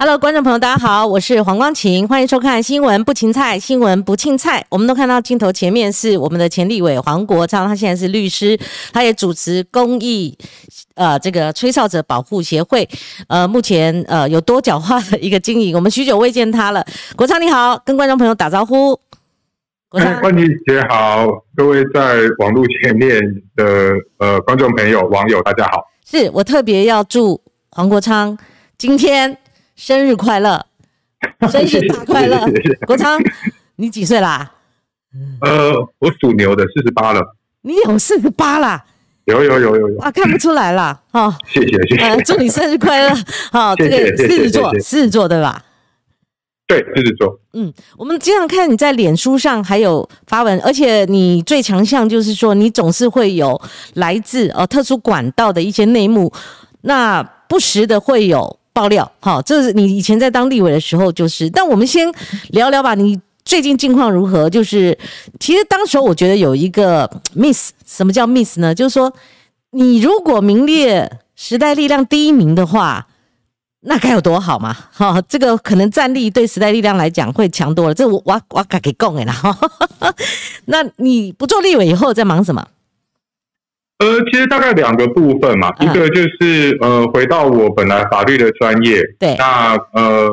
Hello，观众朋友，大家好，我是黄光琴，欢迎收看《新闻不芹菜》，新闻不庆菜。我们都看到镜头前面是我们的前立委黄国昌，他现在是律师，他也主持公益呃这个吹哨者保护协会，呃，目前呃有多角化的一个经营，我们许久未见他了。国昌你好，跟观众朋友打招呼。国昌，冠军姐好，各位在网络前面的呃观众朋友、网友大家好。是我特别要祝黄国昌今天。生日快乐，生日大快乐！国昌，你几岁啦？呃，我属牛的，四十八了。你有四十八啦？有有有有有啊，看不出来啦。哈。谢谢谢谢，祝你生日快乐！好，这个狮子座，狮子座对吧？对，狮子座。嗯，我们经常看你在脸书上还有发文，而且你最强项就是说，你总是会有来自呃特殊管道的一些内幕，那不时的会有。爆料，好，这是你以前在当立委的时候，就是。但我们先聊聊吧，你最近近况如何？就是，其实当时我觉得有一个 miss，什么叫 miss 呢？就是说，你如果名列时代力量第一名的话，那该有多好嘛？哈，这个可能战力对时代力量来讲会强多了。这我我我敢给供哎啦。那你不做立委以后在忙什么？呃，其实大概两个部分嘛，一个就是呃，回到我本来法律的专业，对，那呃，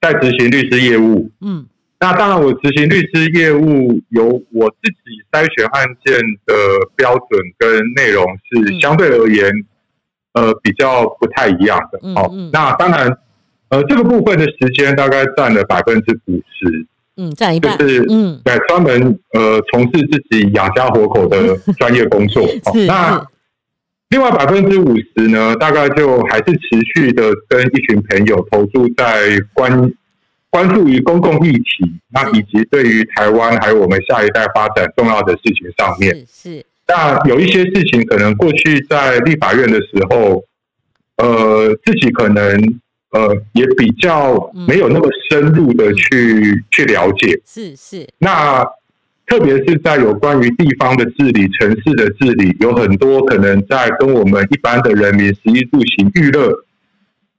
在执行律师业务，嗯，那当然我执行律师业务有我自己筛选案件的标准跟内容是相对而言，呃，比较不太一样的，哦，那当然，呃，这个部分的时间大概占了百分之五十。嗯，占一半，就是嗯，对，专门呃从事自己养家活口的 专业工作。那另外百分之五十呢，大概就还是持续的跟一群朋友投注在关关注于公共议题，那以及对于台湾还有我们下一代发展重要的事情上面。是，那有一些事情可能过去在立法院的时候，呃，自己可能。呃，也比较没有那么深入的去去了解，是是。那特别是在有关于地方的治理、城市的治理，有很多可能在跟我们一般的人民食衣住行娱乐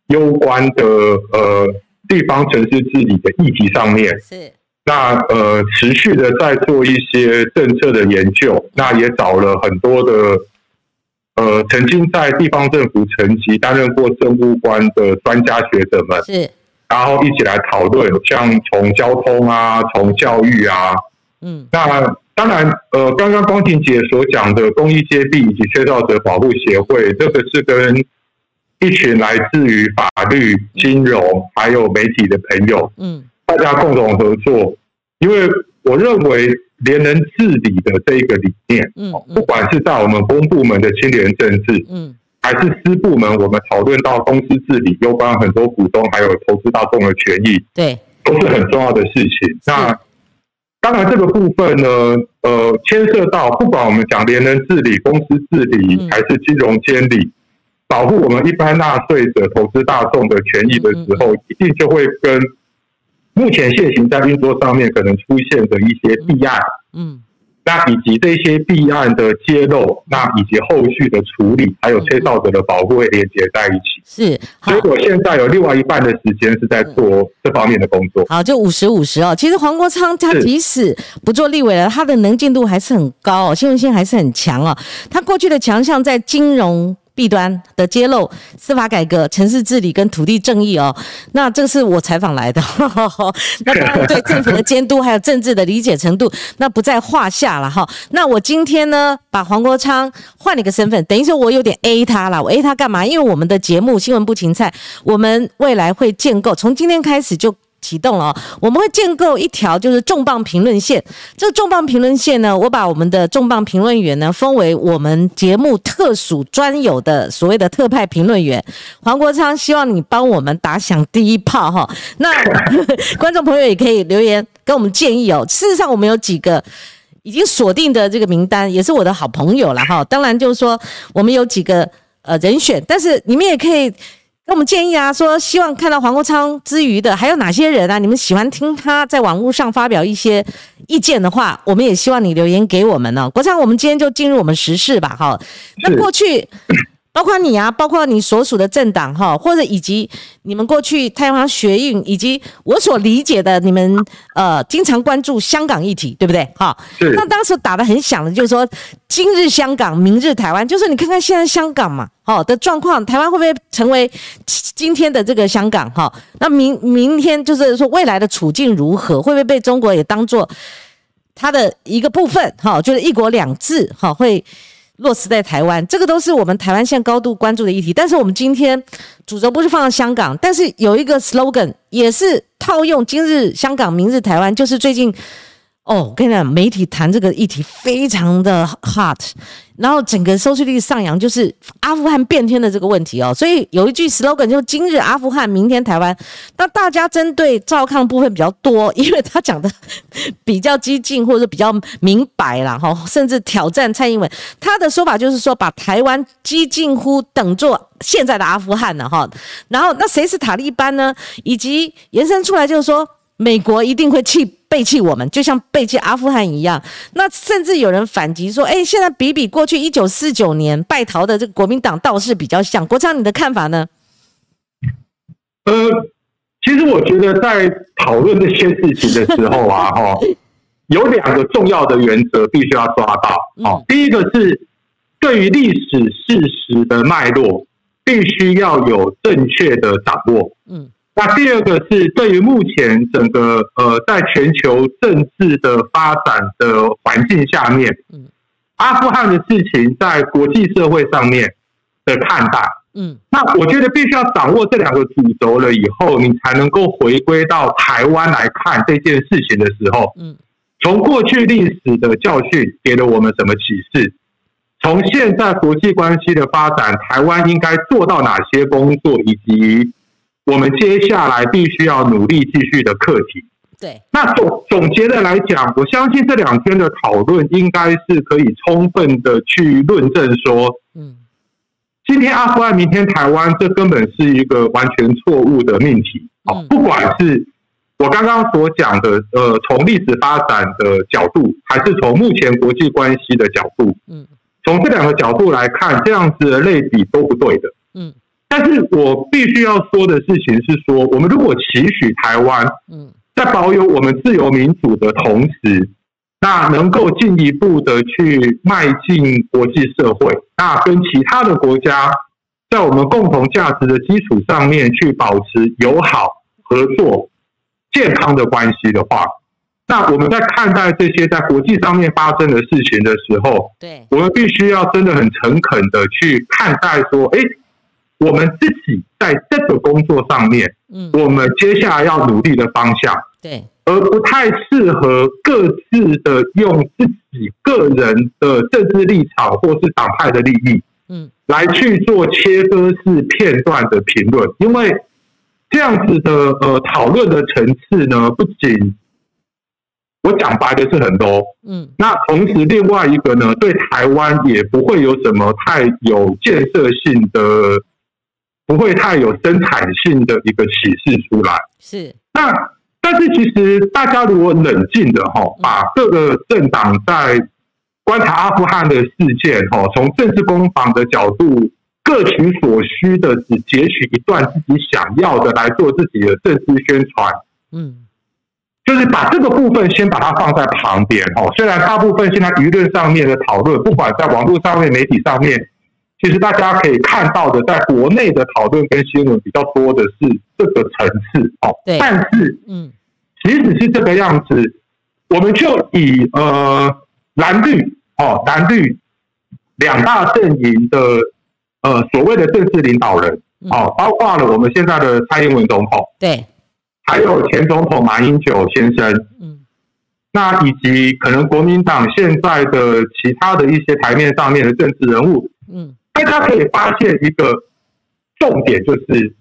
攸关的呃地方城市治理的议题上面，是。那呃，持续的在做一些政策的研究，那也找了很多的。呃，曾经在地方政府层级担任过政务官的专家学者们，是，然后一起来讨论，像从交通啊，从教育啊，嗯，那当然，呃，刚刚光庭姐所讲的公益接力以及缺少者保护协会，这个是跟一群来自于法律、金融还有媒体的朋友，嗯，大家共同合作，因为我认为。连人治理的这一个理念，嗯，不管是在我们公部门的清廉政治，嗯，还是私部门，我们讨论到公司治理，有关很多股东还有投资大众的权益，对，都是很重要的事情。那当然，这个部分呢，呃，牵涉到不管我们讲连人治理、公司治理，还是金融监理，保护我们一般纳税者、投资大众的权益的时候，一定就会跟。目前现行在运作上面可能出现的一些弊案，嗯，那以及这些弊案的揭露，那以及后续的处理，还有吹哨者的保护会连接在一起。是，所以我现在有另外一半的时间是在做这方面的工作。好，就五十五十哦。其实黄国昌他即使不做立委了，他的能见度还是很高哦，新闻性还是很强哦。他过去的强项在金融。弊端的揭露、司法改革、城市治理跟土地正义哦，那这个是我采访来的。那当然对政府的监督还有政治的理解程度，那不在话下了哈。那我今天呢，把黄国昌换了一个身份，等于说我有点 A 他了。我 A 他干嘛？因为我们的节目《新闻不芹菜》，我们未来会建构，从今天开始就。启动了，我们会建构一条就是重磅评论线。这个重磅评论线呢，我把我们的重磅评论员呢封为我们节目特属专有的所谓的特派评论员。黄国昌，希望你帮我们打响第一炮哈。那 观众朋友也可以留言跟我们建议哦。事实上，我们有几个已经锁定的这个名单，也是我的好朋友了哈。当然，就是说我们有几个呃人选，但是你们也可以。那我们建议啊，说希望看到黄国昌之余的还有哪些人啊？你们喜欢听他在网络上发表一些意见的话，我们也希望你留言给我们呢。国昌，我们今天就进入我们时事吧，哈。那过去包括你啊，包括你所属的政党哈，或者以及你们过去太阳花学运，以及我所理解的你们呃经常关注香港议题，对不对？哈，那当时打的很响的，就是说今日香港，明日台湾，就是你看看现在香港嘛，好的状况，台湾会不会成为今天的这个香港？哈，那明明天就是说未来的处境如何，会不会被中国也当做它的一个部分？哈，就是一国两制，哈，会。落实在台湾，这个都是我们台湾现高度关注的议题。但是我们今天主轴不是放在香港，但是有一个 slogan 也是套用“今日香港，明日台湾”，就是最近。哦，我跟你讲，媒体谈这个议题非常的 hot，然后整个收视率上扬，就是阿富汗变天的这个问题哦。所以有一句 slogan 就“今日阿富汗，明天台湾”。那大家针对赵抗部分比较多，因为他讲的比较激进或者比较明白了哈，甚至挑战蔡英文。他的说法就是说，把台湾激近乎等作现在的阿富汗了哈。然后那谁是塔利班呢？以及延伸出来就是说，美国一定会弃。背弃我们，就像背弃阿富汗一样。那甚至有人反击说：“哎，现在比比过去一九四九年败逃的这个国民党倒是比较像。”国昌，你的看法呢？呃，其实我觉得在讨论这些事情的时候啊，哈，有两个重要的原则必须要抓到。好，第一个是对于历史事实的脉络，必须要有正确的掌握。嗯。那第二个是对于目前整个呃在全球政治的发展的环境下面，嗯，阿富汗的事情在国际社会上面的看待，嗯，那我觉得必须要掌握这两个主轴了以后，你才能够回归到台湾来看这件事情的时候，嗯，从过去历史的教训给了我们什么启示？从现在国际关系的发展，台湾应该做到哪些工作，以及？我们接下来必须要努力继续的课题。对，那总总结的来讲，我相信这两天的讨论应该是可以充分的去论证说，嗯，今天阿富汗，明天台湾，这根本是一个完全错误的命题。好，不管是我刚刚所讲的，呃，从历史发展的角度，还是从目前国际关系的角度，嗯，从这两个角度来看，这样子的类比都不对的。嗯。但是我必须要说的事情是说，我们如果期许台湾，嗯，在保有我们自由民主的同时，那能够进一步的去迈进国际社会，那跟其他的国家在我们共同价值的基础上面去保持友好、合作、健康的关系的话，那我们在看待这些在国际上面发生的事情的时候，对，我们必须要真的很诚恳的去看待说，哎。我们自己在这个工作上面，嗯，我们接下来要努力的方向，对，而不太适合各自的用自己个人的政治立场或是党派的利益，嗯，来去做切割式片段的评论，因为这样子的呃讨论的层次呢，不仅我讲白的是很多，嗯，那同时另外一个呢，对台湾也不会有什么太有建设性的。不会太有生产性的一个启示出来。是那，但是其实大家如果冷静的哈，把各个政党在观察阿富汗的事件哈，从政治攻防的角度各取所需的，只截取一段自己想要的来做自己的政治宣传。嗯，就是把这个部分先把它放在旁边哈。虽然大部分现在舆论上面的讨论，不管在网络上面、媒体上面。其实大家可以看到的，在国内的讨论跟新闻比较多的是这个层次哦。对。但是，嗯，即使是这个样子，我们就以呃蓝绿哦蓝绿两大阵营的呃所谓的政治领导人哦，包括了我们现在的蔡英文总统，对，还有前总统马英九先生，嗯，那以及可能国民党现在的其他的一些台面上面的政治人物，嗯。大家可以发现一个重点，就是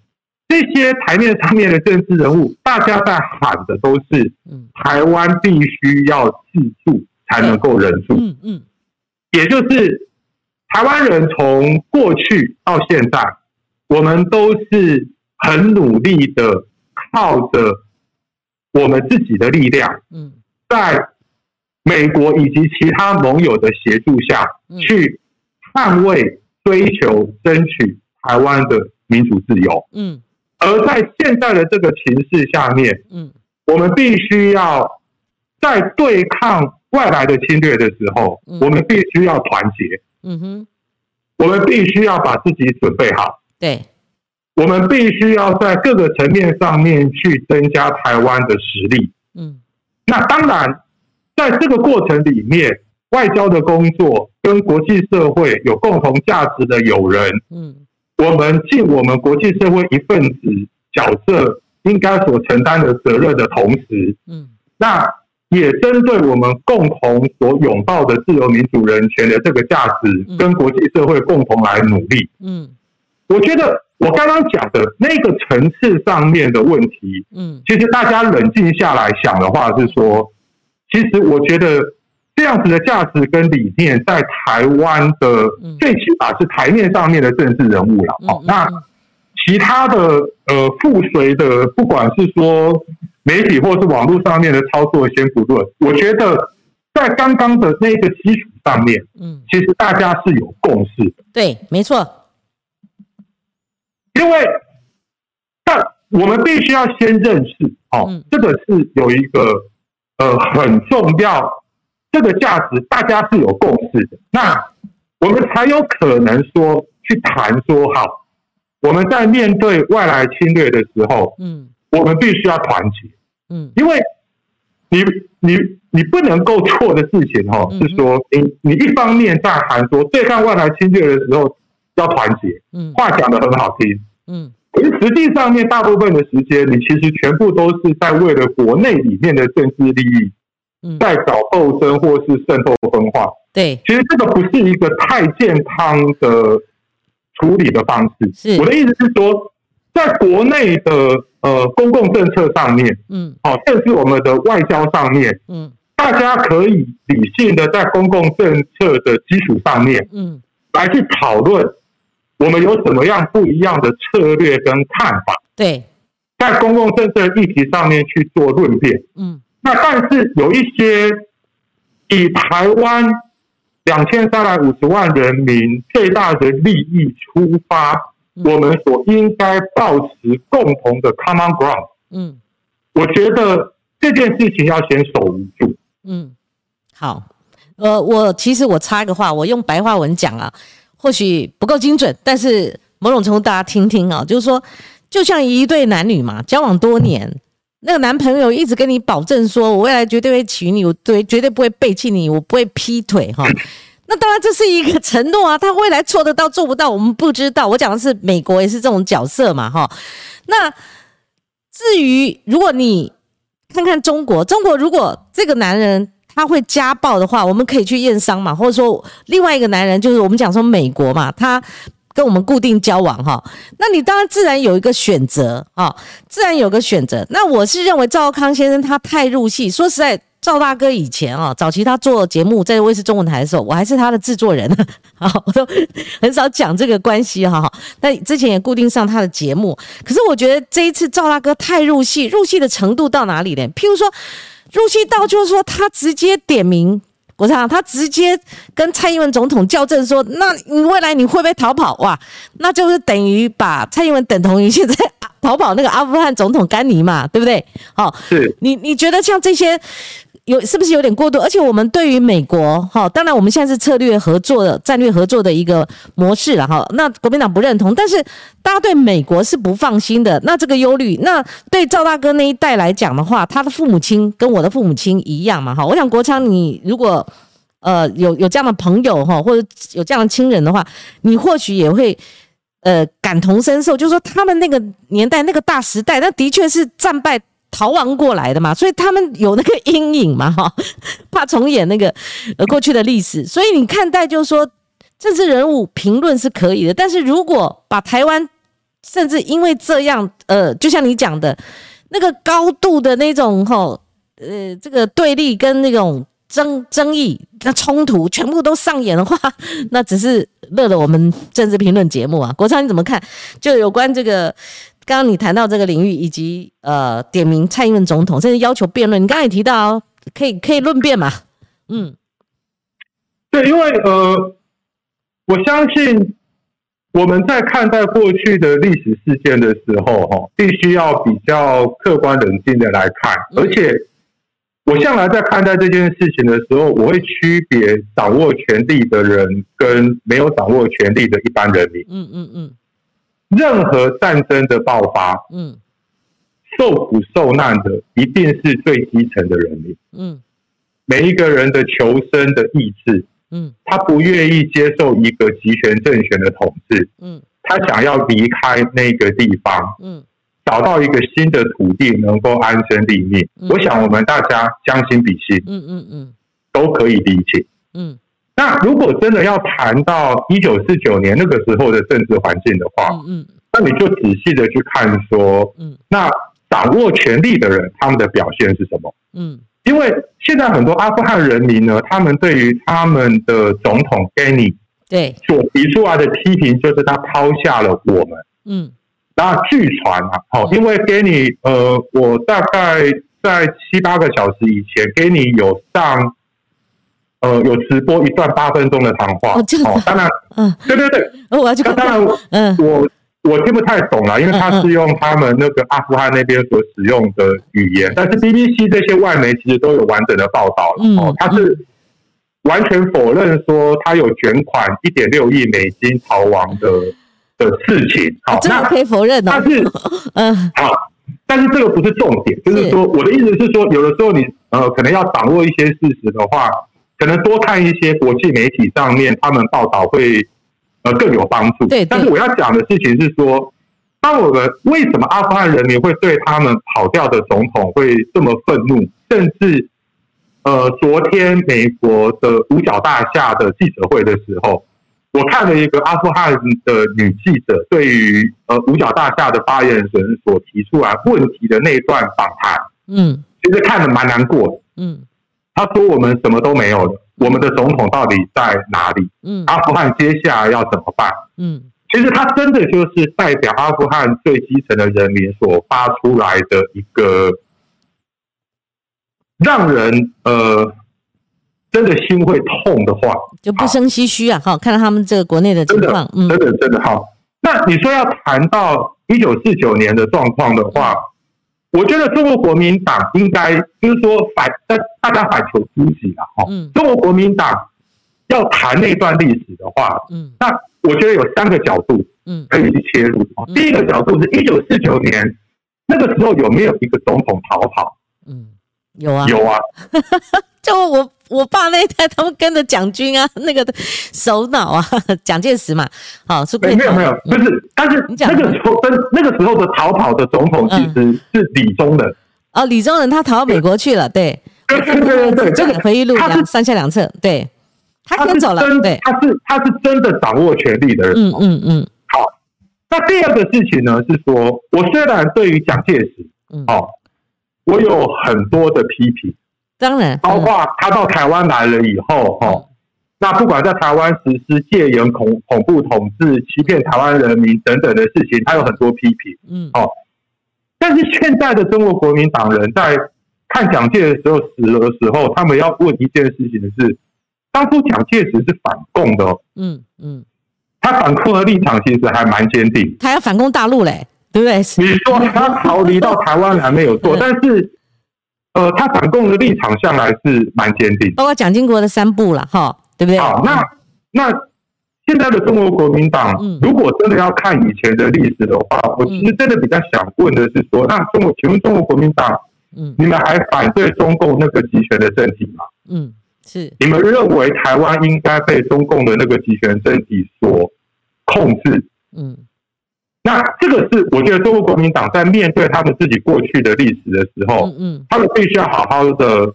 这些台面上面的政治人物，大家在喊的都是“台湾必须要自助才能够忍住”。嗯嗯，也就是台湾人从过去到现在，我们都是很努力的，靠着我们自己的力量，嗯，在美国以及其他盟友的协助下去捍卫。追求争取台湾的民主自由。嗯，而在现在的这个情势下面，嗯，我们必须要在对抗外来的侵略的时候，我们必须要团结。嗯哼，我们必须要把自己准备好。对，我们必须要在各个层面上面去增加台湾的实力。嗯，那当然，在这个过程里面。外交的工作跟国际社会有共同价值的友人，嗯，我们尽我们国际社会一份子角色应该所承担的责任的同时，嗯，那也针对我们共同所拥抱的自由民主人权的这个价值，跟国际社会共同来努力，嗯，我觉得我刚刚讲的那个层次上面的问题，嗯，其实大家冷静下来想的话是说，其实我觉得。这样子的价值跟理念，在台湾的最起码是台面上面的政治人物了。好，那其他的呃附随的，不管是说媒体或是网络上面的操作，先不论。我觉得在刚刚的那个基础上面，嗯，其实大家是有共识的。对，没错。因为但我们必须要先认识，哦，这个是有一个呃很重要。这个价值大家是有共识的，那我们才有可能说去谈说好，我们在面对外来侵略的时候，嗯，我们必须要团结，嗯，因为你你你不能够错的事情哈，是说你你一方面在喊说对抗外来侵略的时候要团结，嗯，话讲的很好听，嗯，可是实际上面大部分的时间，你其实全部都是在为了国内里面的政治利益。在搞斗争或是渗透分化，对，其实这个不是一个太健康的处理的方式。是。我的意思是说，在国内的呃公共政策上面，嗯，好，甚至我们的外交上面，嗯，大家可以理性的在公共政策的基础上面，嗯，来去讨论我们有什么样不一样的策略跟看法。对，在公共政策议题上面去做论辩，嗯。那但是有一些以台湾两千三百五十万人民最大的利益出发，我们所应该保持共同的 common ground。嗯，我觉得这件事情要先守不住。嗯，好，呃，我其实我插一个话，我用白话文讲啊，或许不够精准，但是某种程度大家听听啊，就是说，就像一对男女嘛，交往多年。那个男朋友一直跟你保证说，我未来绝对会娶你，我对绝对不会背弃你，我不会劈腿哈。那当然这是一个承诺啊，他未来做得到做不到，我们不知道。我讲的是美国也是这种角色嘛哈。那至于如果你看看中国，中国如果这个男人他会家暴的话，我们可以去验伤嘛，或者说另外一个男人就是我们讲说美国嘛，他。跟我们固定交往哈，那你当然自然有一个选择啊，自然有个选择。那我是认为赵康先生他太入戏。说实在，赵大哥以前啊，早期他做节目在卫视中文台的时候，我还是他的制作人啊，我都很少讲这个关系哈。那之前也固定上他的节目，可是我觉得这一次赵大哥太入戏，入戏的程度到哪里呢？譬如说，入戏到就是说他直接点名。我想他直接跟蔡英文总统校正说：“那你未来你会不会逃跑？哇，那就是等于把蔡英文等同于现在逃跑那个阿富汗总统甘尼嘛，对不对？好，哦你你觉得像这些有是不是有点过度？而且我们对于美国，哈，当然我们现在是策略合作的战略合作的一个模式了，哈。那国民党不认同，但是大家对美国是不放心的。那这个忧虑，那对赵大哥那一代来讲的话，他的父母亲跟我的父母亲一样嘛，哈。我想国昌，你如果呃，有有这样的朋友哈，或者有这样的亲人的话，你或许也会呃感同身受，就是说他们那个年代那个大时代，那的确是战败逃亡过来的嘛，所以他们有那个阴影嘛哈，怕重演那个呃过去的历史，所以你看待就是说政治人物评论是可以的，但是如果把台湾甚至因为这样呃，就像你讲的那个高度的那种哈呃这个对立跟那种。争争议、那冲突全部都上演的话，那只是乐了我们政治评论节目啊。国昌你怎么看？就有关这个，刚刚你谈到这个领域，以及呃点名蔡英文总统，甚至要求辩论。你刚才也提到，可以可以论辩嘛？嗯，对，因为呃，我相信我们在看待过去的历史事件的时候，哈，必须要比较客观冷静的来看。而且，我向来在看待这件事情的时候，我会区别掌握权力的人跟没有掌握权力的一般人民。嗯嗯嗯。任何战争的爆发，嗯，受苦受难的一定是最基层的人民。嗯，每一个人的求生的意志。嗯，他不愿意接受一个集权政权的统治，嗯，他想要离开那个地方，嗯，找到一个新的土地能够安身立命。我想我们大家将心比心，嗯嗯嗯，都可以理解，嗯。那如果真的要谈到一九四九年那个时候的政治环境的话，嗯，那你就仔细的去看说，嗯，那掌握权力的人他们的表现是什么？嗯。因为现在很多阿富汗人民呢，他们对于他们的总统 Ghani 对所提出来的批评，就是他抛下了我们。嗯，那据传啊，好，因为 Ghani，呃，我大概在七八个小时以前，Ghani 有上，呃，有直播一段八分钟的谈话。哦，当然，嗯，对对对，我要去看。当然，嗯，我。我听不太懂了，因为他是用他们那个阿富汗那边所使用的语言，但是 BBC 这些外媒其实都有完整的报道了。哦，他是完全否认说他有卷款一点六亿美金逃亡的的事情。好，那可以否认的。但是，嗯，好，但是这个不是重点，就是说我的意思是说，有的时候你呃可能要掌握一些事实的话，可能多看一些国际媒体上面他们报道会。呃，更有帮助。对，但是我要讲的事情是说，当我们为什么阿富汗人民会对他们跑掉的总统会这么愤怒？甚至，呃，昨天美国的五角大厦的记者会的时候，我看了一个阿富汗的女记者对于呃五角大厦的发言人所提出来问题的那段访谈，嗯，其实看的蛮难过的，嗯，他说我们什么都没有了。我们的总统到底在哪里？嗯，阿富汗接下来要怎么办？嗯，其实他真的就是代表阿富汗最基层的人民所发出来的一个让人呃真的心会痛的话，就不生唏嘘啊！好，看到他们这个国内的情况，真的真的好。那你说要谈到一九四九年的状况的话。我觉得中国国民党应该就是说反，大大家反求诸己了哈。中国国民党要谈那段历史的话，嗯，那我觉得有三个角度，嗯，可以去切入。第一个角度是一九四九年那个时候有没有一个总统逃跑？嗯，有啊，有啊。就我我爸那一代，他们跟着蒋军啊，那个首脑啊，蒋介石嘛，好是。没有没有，不是，但是那个时候跟那个时候的逃跑的总统其实是李宗仁。哦，李宗仁他逃到美国去了，对。对对对对，这个回忆录他是三下两侧，对。他先走了，对。他是他是真的掌握权力的人。嗯嗯嗯。好，那第二个事情呢是说，我虽然对于蒋介石，嗯，哦，我有很多的批评。当然，包括他到台湾来了以后，哈，那不管在台湾实施戒严、恐恐怖统治、欺骗台湾人民等等的事情，他有很多批评，嗯，哦，但是现在的中国国民党人在看蒋介石的时候死了的时候，他们要问一件事情的是，当初蒋介石是反共的，嗯嗯，他反共的立场其实还蛮坚定，他要反攻大陆嘞，对不对？你说他逃离到台湾还没有做，但是。呃，他反共的立场向来是蛮坚定，包括蒋经国的三部了，哈，对不对？好，那那现在的中国国民党，如果真的要看以前的历史的话，我其实真的比较想问的是说，那中国，请问中国国民党，嗯，你们还反对中共那个集权的政体吗？嗯，是。你们认为台湾应该被中共的那个集权政体所控制？嗯。那这个是我觉得中国国民党在面对他们自己过去的历史的时候，嗯嗯，他们必须要好好的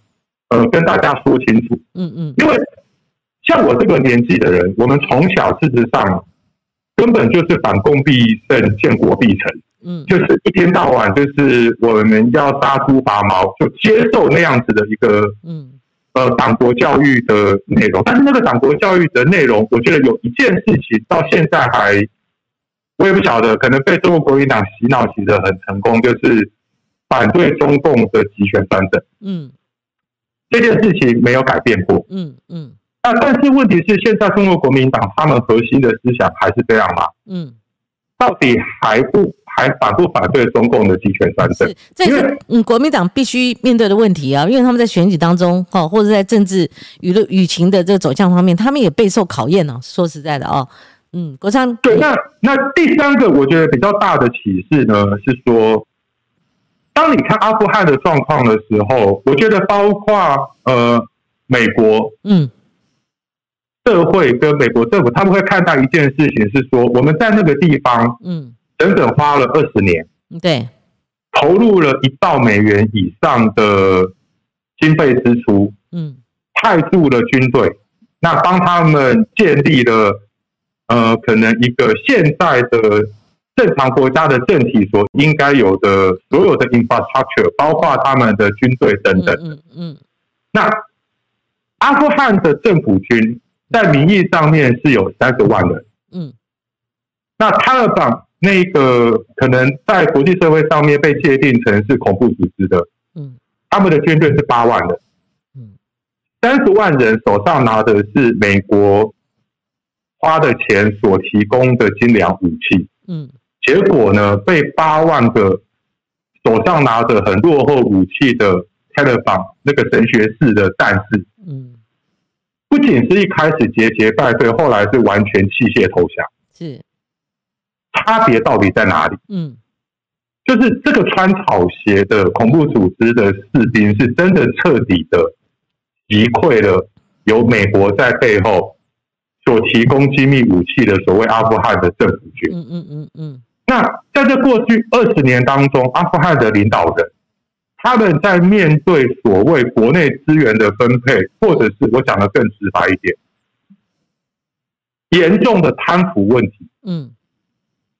呃跟大家说清楚，嗯嗯，因为像我这个年纪的人，我们从小事实上根本就是反共必胜，建国必成，嗯，就是一天到晚就是我们要杀猪拔毛，就接受那样子的一个嗯呃党国教育的内容。但是那个党国教育的内容，我觉得有一件事情到现在还。我也不晓得，可能被中国国民党洗脑洗得很成功，就是反对中共的集权专政。嗯，这件事情没有改变过。嗯嗯，那但是问题是，现在中国国民党他们核心的思想还是这样吗？嗯，到底还不还反不反对中共的集权专政？这是嗯国民党必须面对的问题啊，因为他们在选举当中，哈，或者在政治舆论舆情的这个走向方面，他们也备受考验呢。说实在的哦，嗯，国昌。对，那那第三个我觉得比较大的启示呢，是说，当你看阿富汗的状况的时候，我觉得包括呃美国，嗯。社会跟美国政府，他们会看到一件事情是说，我们在那个地方，嗯，整整花了二十年，对，投入了一兆美元以上的经费支出，嗯，派驻了军队，那帮他们建立了，呃，可能一个现代的正常国家的政体所应该有的所有的 infrastructure，包括他们的军队等等，嗯嗯，那阿富汗的政府军。在名义上面是有三十万人，嗯，那塔勒班那个可能在国际社会上面被界定成是恐怖组织的，嗯，他们的军队是八万人，嗯，三十万人手上拿的是美国花的钱所提供的精良武器，嗯，结果呢被八万个手上拿着很落后武器的塔勒邦那个神学式的战士，嗯。不仅是一开始节节败退，后来是完全弃械投降。是差别到底在哪里？嗯，就是这个穿草鞋的恐怖组织的士兵，是真的彻底的击溃了有美国在背后所提供机密武器的所谓阿富汗的政府军。嗯嗯嗯嗯。那在这过去二十年当中，阿富汗的领导人。他们在面对所谓国内资源的分配，或者是我讲的更直白一点，严重的贪腐问题，嗯，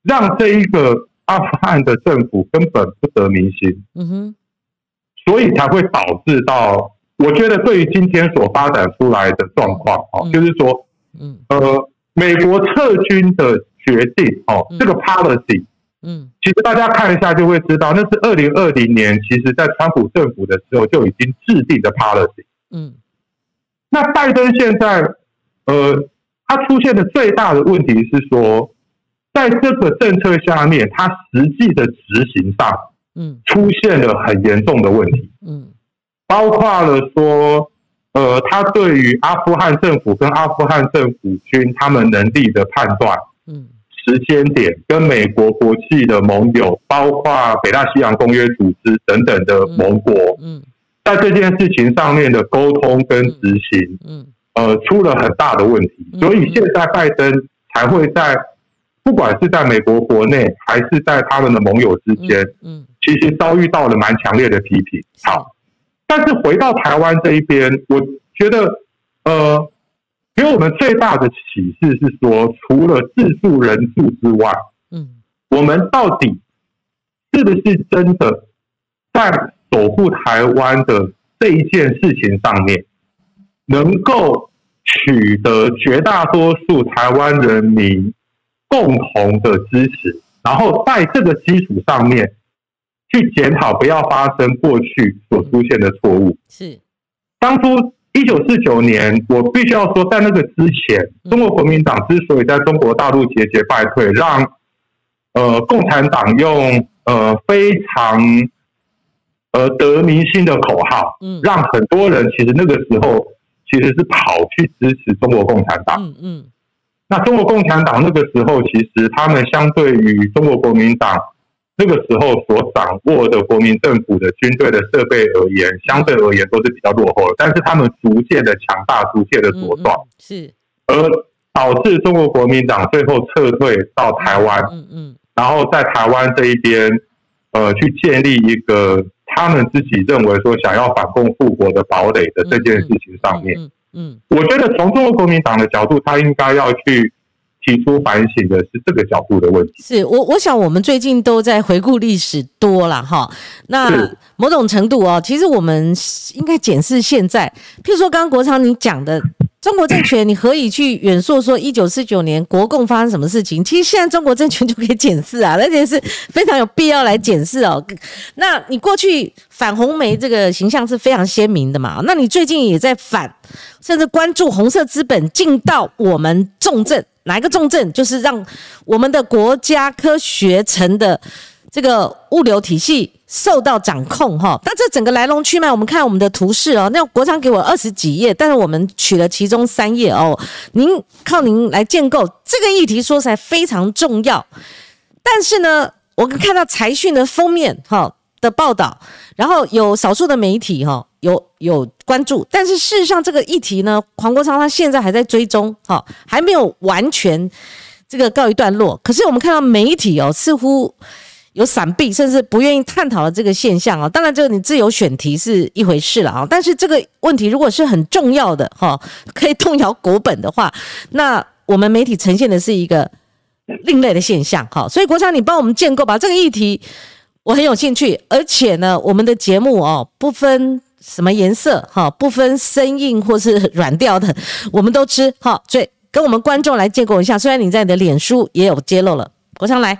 让这一个阿富汗的政府根本不得民心，嗯哼，所以才会导致到，我觉得对于今天所发展出来的状况，哦，就是说，嗯，呃，美国撤军的决定，哦，这个 policy。嗯，其实大家看一下就会知道，那是二零二零年，其实在川普政府的时候就已经制定的 policy。嗯，那拜登现在，呃，他出现的最大的问题是说，在这个政策下面，他实际的执行上，嗯，出现了很严重的问题。嗯，包括了说，呃，他对于阿富汗政府跟阿富汗政府军他们能力的判断，嗯。时间点跟美国国际的盟友，包括北大西洋公约组织等等的盟国，嗯，在这件事情上面的沟通跟执行，嗯，呃，出了很大的问题，所以现在拜登才会在不管是在美国国内还是在他们的盟友之间，嗯，其实遭遇到了蛮强烈的批评。好，但是回到台湾这一边，我觉得，呃。给我们最大的启示是说，除了自助人数之外，嗯，我们到底是不是真的在守护台湾的这一件事情上面，能够取得绝大多数台湾人民共同的支持，然后在这个基础上面去检讨，不要发生过去所出现的错误。是当初。一九四九年，我必须要说，在那个之前，中国国民党之所以在中国大陆节节败退，让呃共产党用呃非常呃得民心的口号，嗯，让很多人其实那个时候其实是跑去支持中国共产党，嗯嗯，那中国共产党那个时候其实他们相对于中国国民党。那个时候所掌握的国民政府的军队的设备而言，相对而言都是比较落后的。但是他们逐渐的强大，逐渐的茁壮，是而导致中国国民党最后撤退到台湾，嗯嗯，然后在台湾这一边，呃，去建立一个他们自己认为说想要反共复国的堡垒的这件事情上面，嗯嗯，我觉得从中国国民党的角度，他应该要去。提出反省的是这个角度的问题。是我，我想我们最近都在回顾历史多了哈。那某种程度哦，其实我们应该检视现在，譬如说刚刚国昌你讲的中国政权，你何以去远溯说一九四九年国共发生什么事情？其实现在中国政权就可以检视啊，而且是非常有必要来检视哦。那你过去反红梅这个形象是非常鲜明的嘛？那你最近也在反，甚至关注红色资本进到我们重镇，哪一个重镇？就是让我们的国家科学城的这个物流体系。受到掌控哈，那这整个来龙去脉，我们看我们的图示哦。那国昌给我二十几页，但是我们取了其中三页哦。您靠您来建构这个议题，说起来非常重要。但是呢，我看到财讯的封面哈的报道，然后有少数的媒体哈有有关注，但是事实上这个议题呢，黄国昌他现在还在追踪哈，还没有完全这个告一段落。可是我们看到媒体哦，似乎。有闪避，甚至不愿意探讨的这个现象啊，当然，这个你自由选题是一回事了啊。但是这个问题如果是很重要的哈，可以动摇国本的话，那我们媒体呈现的是一个另类的现象哈。所以国昌，你帮我们建构吧，这个议题我很有兴趣，而且呢，我们的节目哦，不分什么颜色哈，不分生硬或是软调的，我们都吃哈。所以跟我们观众来建构一下，虽然你在你的脸书也有揭露了，国昌来。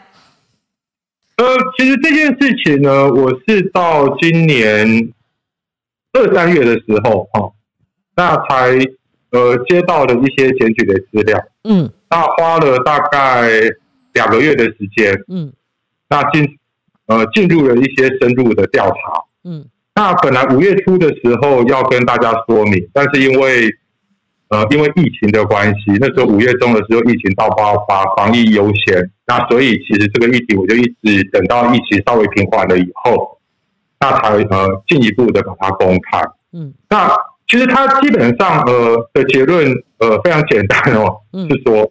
呃，其实这件事情呢，我是到今年二三月的时候，哈，那才呃接到了一些检举的资料，嗯，那花了大概两个月的时间，嗯，那进呃进入了一些深入的调查，嗯，那本来五月初的时候要跟大家说明，但是因为呃，因为疫情的关系，那时候五月中的时候，疫情到爆发，防疫优先，那所以其实这个议题我就一直等到疫情稍微平缓了以后，那才呃进一步的把它公开。嗯，那其实它基本上呃的结论呃非常简单哦，是说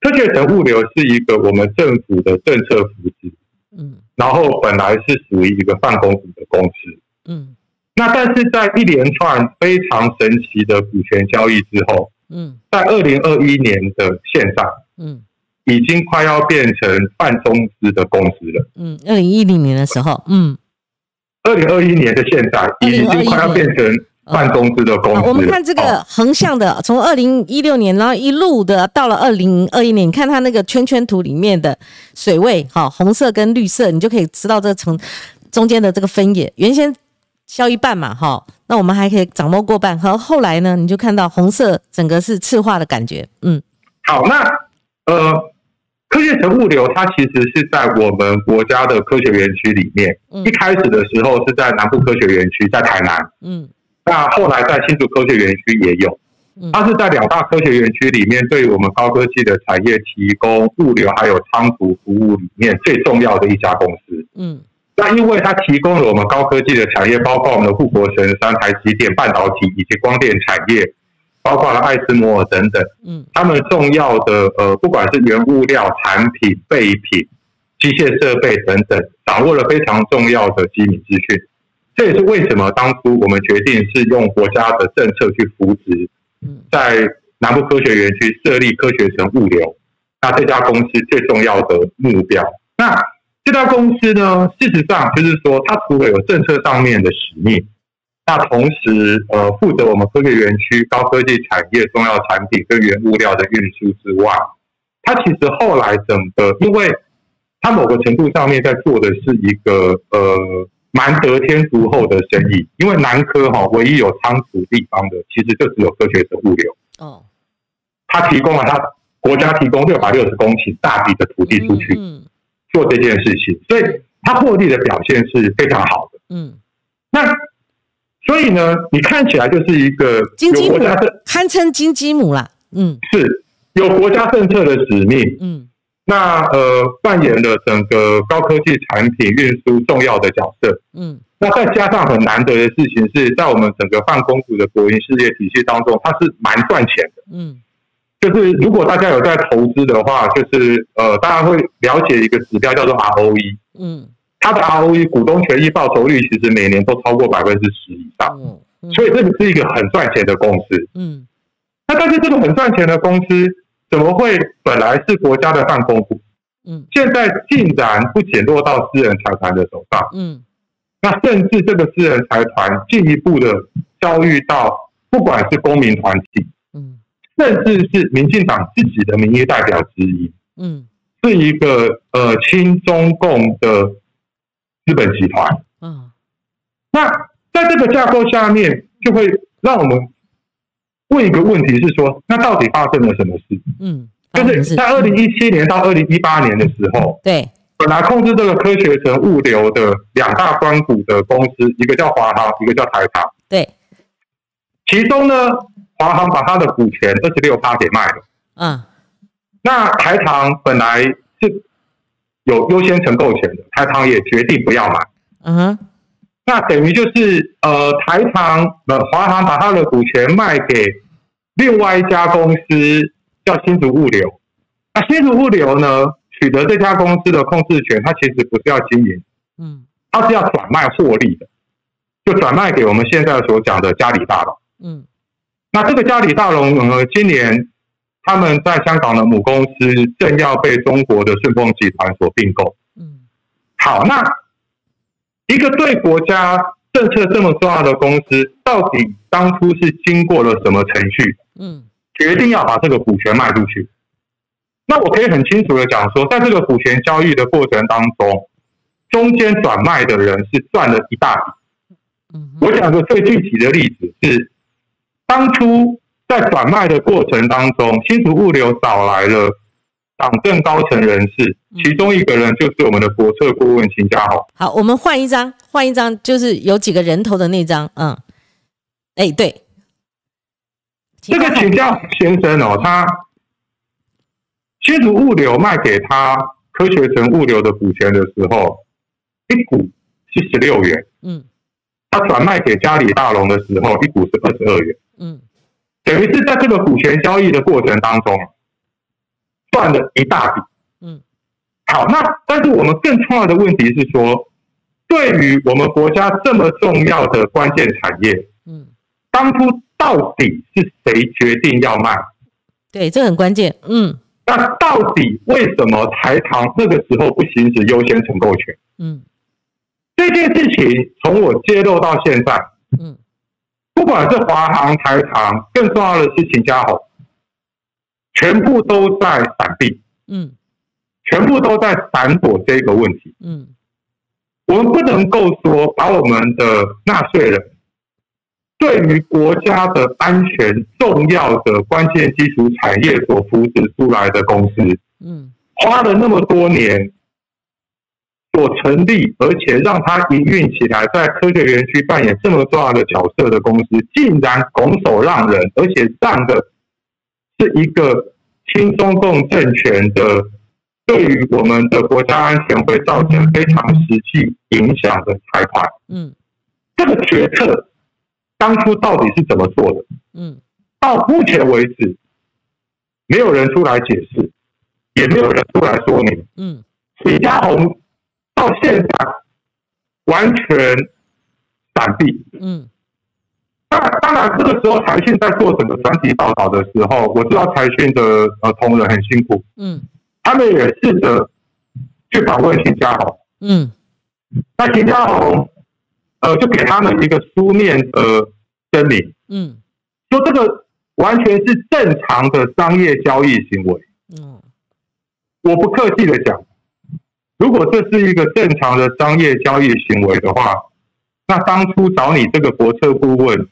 科学城物流是一个我们政府的政策扶持，嗯，然后本来是属于一个半公股的公司，嗯。那但是在一连串非常神奇的股权交易之后，嗯，在二零二一年的线上，嗯，已经快要变成半中资的公司了。嗯，二零一零年的时候，嗯，二零二一年的现在，已经快要变成半中资的公司。我们看这个横向的，从二零一六年，然后一路的到了二零二一年，你看它那个圈圈图里面的水位，哈，红色跟绿色，你就可以知道这个从中间的这个分野，原先。消一半嘛，哈，那我们还可以掌握过半。和后来呢，你就看到红色整个是赤化的感觉。嗯，好，那呃，科学城物流它其实是在我们国家的科学园区里面。一开始的时候是在南部科学园区，在台南。嗯，那后来在新竹科学园区也有。它是在两大科学园区里面，对于我们高科技的产业提供物流还有仓储服务里面最重要的一家公司。嗯。那因为它提供了我们高科技的产业，包括我们的护国神山、台积电、半导体以及光电产业，包括了爱斯摩尔等等。嗯，他们重要的呃，不管是原物料、产品、备品、机械设备等等，掌握了非常重要的机密资讯。这也是为什么当初我们决定是用国家的政策去扶持，在南部科学园区设立科学城物流。那这家公司最重要的目标，那。这家公司呢，事实上就是说，它除了有政策上面的使命，那同时呃，负责我们科学园区高科技产业重要产品跟原物料的运输之外，它其实后来整个，因为它某个程度上面在做的是一个呃蛮得天独厚的生意，因为南科哈唯一有仓储地方的，其实就只有科学的物流哦，它提供了他国家提供六百六十公顷大笔的土地出去。嗯做这件事情，所以它获利的表现是非常好的。嗯，那所以呢，你看起来就是一个有国家的，堪称金鸡母啦。嗯，是有国家政策的使命。嗯，那呃，扮演了整个高科技产品运输重要的角色。嗯，那再加上很难得的事情是在我们整个办公股的国营事业体系当中，它是蛮赚钱的。嗯。就是如果大家有在投资的话，就是呃，大家会了解一个指标叫做 ROE。嗯，它的 ROE 股东权益报酬率其实每年都超过百分之十以上。嗯，所以这个是一个很赚钱的公司。嗯，那但是这个很赚钱的公司怎么会本来是国家的办公股？嗯，现在竟然不减落到私人财团的手上？嗯，那甚至这个私人财团进一步的遭遇到，不管是公民团体。嗯，甚至是民进党自己的民意代表之一，嗯，是一个呃亲中共的资本集团，嗯，那在这个架构下面，就会让我们问一个问题是说，那到底发生了什么事？嗯，就是在二零一七年到二零一八年的时候，对。本来控制这个科学城物流的两大关股的公司，一个叫华航，一个叫台糖。对，其中呢，华航把他的股权二十六趴给卖了。嗯，那台糖本来是有优先承购权的，台糖也决定不要买。嗯哼，那等于就是呃，台糖呃华航把他的股权卖给另外一家公司，叫新竹物流。那新竹物流呢？取得这家公司的控制权，它其实不是要经营，嗯，它是要转卖获利的，就转卖给我们现在所讲的嘉里大龙，嗯，那这个嘉里大龙呢，今年他们在香港的母公司正要被中国的顺丰集团所并购，嗯，好，那一个对国家政策这么重要的公司，到底当初是经过了什么程序，嗯，决定要把这个股权卖出去？那我可以很清楚的讲说，在这个股权交易的过程当中，中间转卖的人是赚了一大笔。我讲个最具体的例子是，当初在转卖的过程当中，新竹物流找来了党政高层人士，其中一个人就是我们的国策顾问秦家豪。好，我们换一张，换一张，就是有几个人头的那张。嗯，哎，对，这个秦家先生哦，他。新竹物流卖给他科学城物流的股权的时候，一股是十六元。嗯，他转卖给嘉里大龙的时候，一股是二十二元。嗯，等于是在这个股权交易的过程当中，赚了一大笔。嗯，好，那但是我们更重要的问题是说，对于我们国家这么重要的关键产业，嗯，当初到底是谁决定要卖？对，这很关键。嗯。那到底为什么台糖那个时候不行使优先承购权？嗯，这件事情从我揭露到现在，嗯，不管是华航、台糖，更重要的是秦家宏，全部都在闪避，嗯，全部都在闪躲这个问题，嗯，我们不能够说把我们的纳税人。对于国家的安全重要的关键基础产业所扶持出来的公司，嗯，花了那么多年所成立，而且让它营运起来，在科学园区扮演这么重要的角色的公司，竟然拱手让人，而且让的是一个亲中共政权的，对于我们的国家安全会造成非常实际影响的财团，嗯，这个决策。当初到底是怎么做的？嗯，到目前为止，没有人出来解释，也没有人出来说明。嗯，李家宏到现在完全闪避。嗯，那当然，这个时候财讯在做整个专题报道的时候，我知道财讯的呃同仁很辛苦。嗯，他们也试着去访问秦家豪。嗯，那秦家豪。呃，就给他们一个书面的声明，嗯，说这个完全是正常的商业交易行为，嗯，我不客气的讲，如果这是一个正常的商业交易行为的话，那当初找你这个国策顾问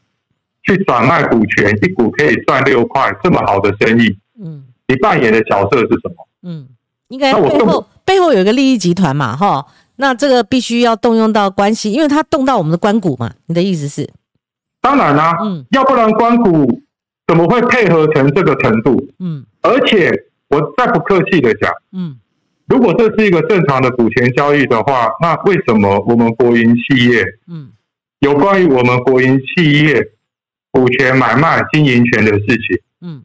去转卖股权，一股可以赚六块，这么好的生意，嗯，你扮演的角色是什么？嗯，应该背后背后有一个利益集团嘛，哈。那这个必须要动用到关系，因为它动到我们的关谷嘛。你的意思是？当然啦，嗯，要不然关谷怎么会配合成这个程度？嗯，而且我再不客气的讲，嗯，如果这是一个正常的股权交易的话，那为什么我们国营企业，嗯，有关于我们国营企业股权买卖经营权的事情，嗯，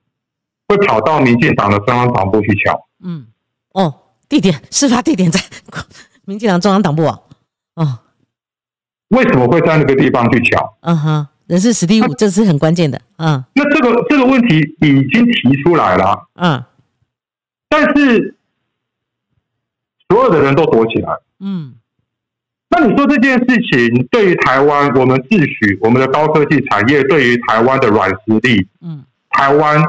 会跑到民进党的中央党部去抢？嗯，哦，地点事发地点在。民进党中央党部啊，哦，为什么会在那个地方去抢？嗯哼，人事史蒂夫，这是很关键的。嗯，那这个这个问题已经提出来了。嗯，但是所有的人都躲起来。嗯，那你说这件事情对于台湾，我们自诩我们的高科技产业对于台湾的软实力，嗯，台湾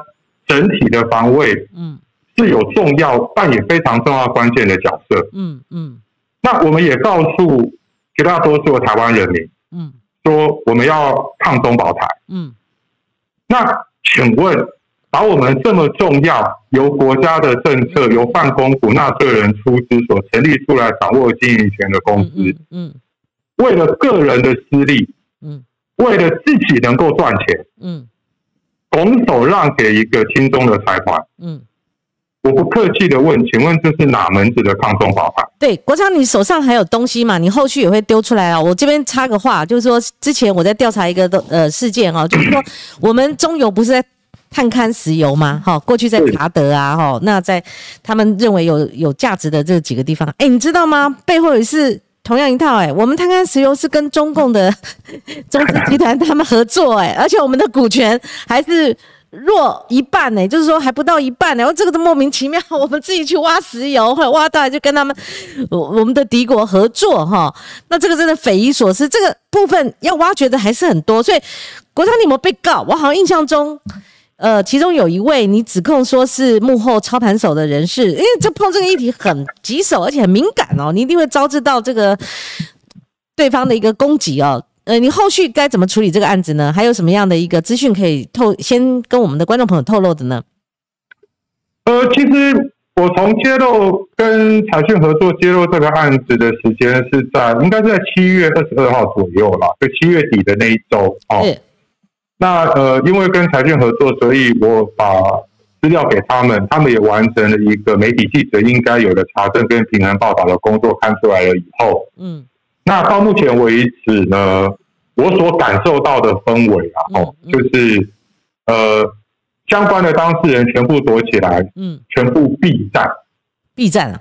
整体的防卫，嗯，是有重要但也非常重要关键的角色，嗯嗯。那我们也告诉绝大多数的台湾人民，嗯，说我们要抗中保台，嗯。那请问，把我们这么重要由国家的政策由办公股纳税人出资所成立出来掌握经营权的公司，嗯，为了个人的私利，嗯，为了自己能够赚钱，嗯，拱手让给一个轻中的财团，嗯。我不客气的问，请问这是哪门子的抗中保法？对，国昌，你手上还有东西嘛？你后续也会丢出来啊。我这边插个话，就是说，之前我在调查一个的呃事件哦，就是说，我们中油不是在探勘石油吗？哈，过去在查德啊，哈，那在他们认为有有价值的这几个地方，哎，你知道吗？背后也是同样一套，哎，我们探勘石油是跟中共的 中资集团他们合作，哎，而且我们的股权还是。弱一半呢，就是说还不到一半呢，然后这个都莫名其妙，我们自己去挖石油，或者挖到就跟他们我我们的敌国合作哈，那这个真的匪夷所思，这个部分要挖掘的还是很多，所以国昌你有没有被告？我好像印象中，呃，其中有一位你指控说是幕后操盘手的人士，因为这碰这个议题很棘手，而且很敏感哦，你一定会招致到这个对方的一个攻击哦。呃，你后续该怎么处理这个案子呢？还有什么样的一个资讯可以透先跟我们的观众朋友透露的呢？呃，其实我从揭露跟财讯合作揭露这个案子的时间是在应该是在七月二十二号左右了，就七月底的那一周哦。那呃，因为跟财讯合作，所以我把资料给他们，他们也完成了一个媒体记者应该有的查证跟平衡报道的工作，看出来了以后，嗯。那到目前为止呢，我所感受到的氛围啊，哦，就是呃，相关的当事人全部躲起来，嗯，全部避战，避战了，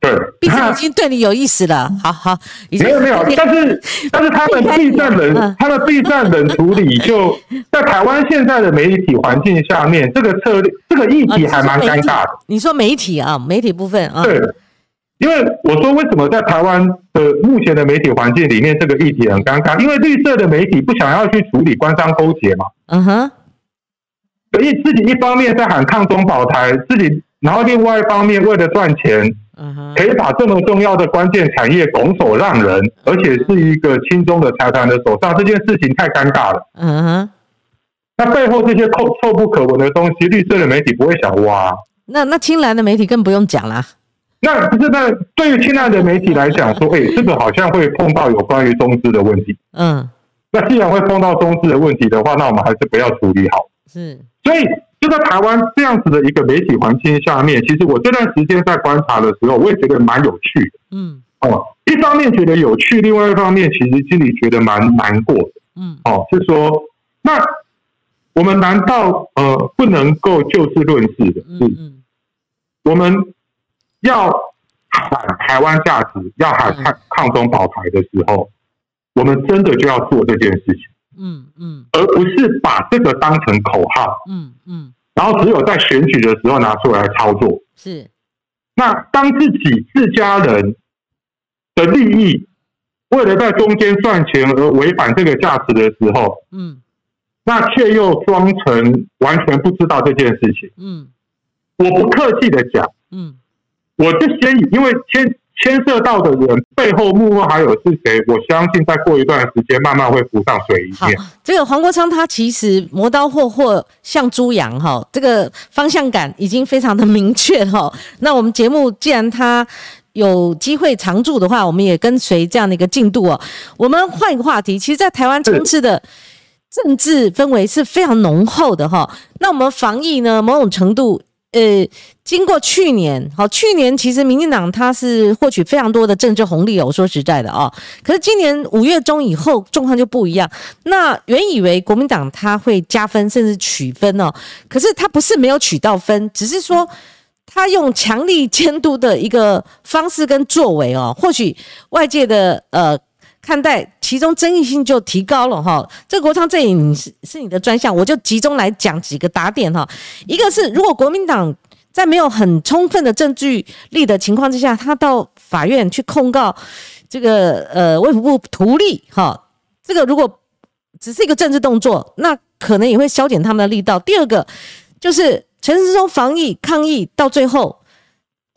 对，避战已经对你有意思了，好好，没有没有，但是 但是他们避战冷，他们避战冷处理，就在台湾现在的媒体环境下面，这个策略，这个议题还蛮尴尬的。你说媒体啊，媒体部分啊，对。因为我说，为什么在台湾的目前的媒体环境里面，这个议题很尴尬？因为绿色的媒体不想要去处理官商勾结嘛。嗯哼。所以自己一方面在喊抗中保台，自己，然后另外一方面为了赚钱，嗯哼，可以把这么重要的关键产业拱手让人，而且是一个轻中的财团的手上，这件事情太尴尬了。嗯哼。那背后这些臭臭不可闻的东西，绿色的媒体不会想挖。那那青蓝的媒体更不用讲了。那不是那对于现在的媒体来讲，说，哎，这个好像会碰到有关于中资的问题。嗯，那既然会碰到中资的问题的话，那我们还是不要处理好。是，所以就在台湾这样子的一个媒体环境下面，其实我这段时间在观察的时候，我也觉得蛮有趣的。嗯，哦，一方面觉得有趣，另外一方面其实心里觉得蛮难过的。嗯，哦，是说，那我们难道呃不能够就事论事的？嗯嗯，我们。要喊台湾价值，要喊抗抗中保台的时候，我们真的就要做这件事情，嗯嗯，而不是把这个当成口号，嗯嗯，然后只有在选举的时候拿出来操作。是，那当自己自家人的利益为了在中间赚钱而违反这个价值的时候，嗯，那却又装成完全不知道这件事情，嗯，我不客气的讲，嗯。我就先因为牵牵涉到的人背后幕后还有是谁？我相信再过一段时间，慢慢会浮上水面。这个黄国昌他其实磨刀霍霍像猪羊哈，这个方向感已经非常的明确哈。那我们节目既然他有机会常驻的话，我们也跟随这样的一个进度哦。我们换一个话题，其实，在台湾充斥的政治氛围是非常浓厚的哈。那我们防疫呢，某种程度。呃，经过去年，好，去年其实民进党他是获取非常多的政治红利哦。我说实在的啊，可是今年五月中以后状况就不一样。那原以为国民党他会加分甚至取分哦，可是他不是没有取到分，只是说他用强力监督的一个方式跟作为哦，或许外界的呃。看待其中争议性就提高了哈，这个国昌这里你是是你的专项，我就集中来讲几个打点哈。一个是如果国民党在没有很充分的证据力的情况之下，他到法院去控告这个呃卫福部图利哈，这个如果只是一个政治动作，那可能也会消减他们的力道。第二个就是陈时中防疫抗疫到最后，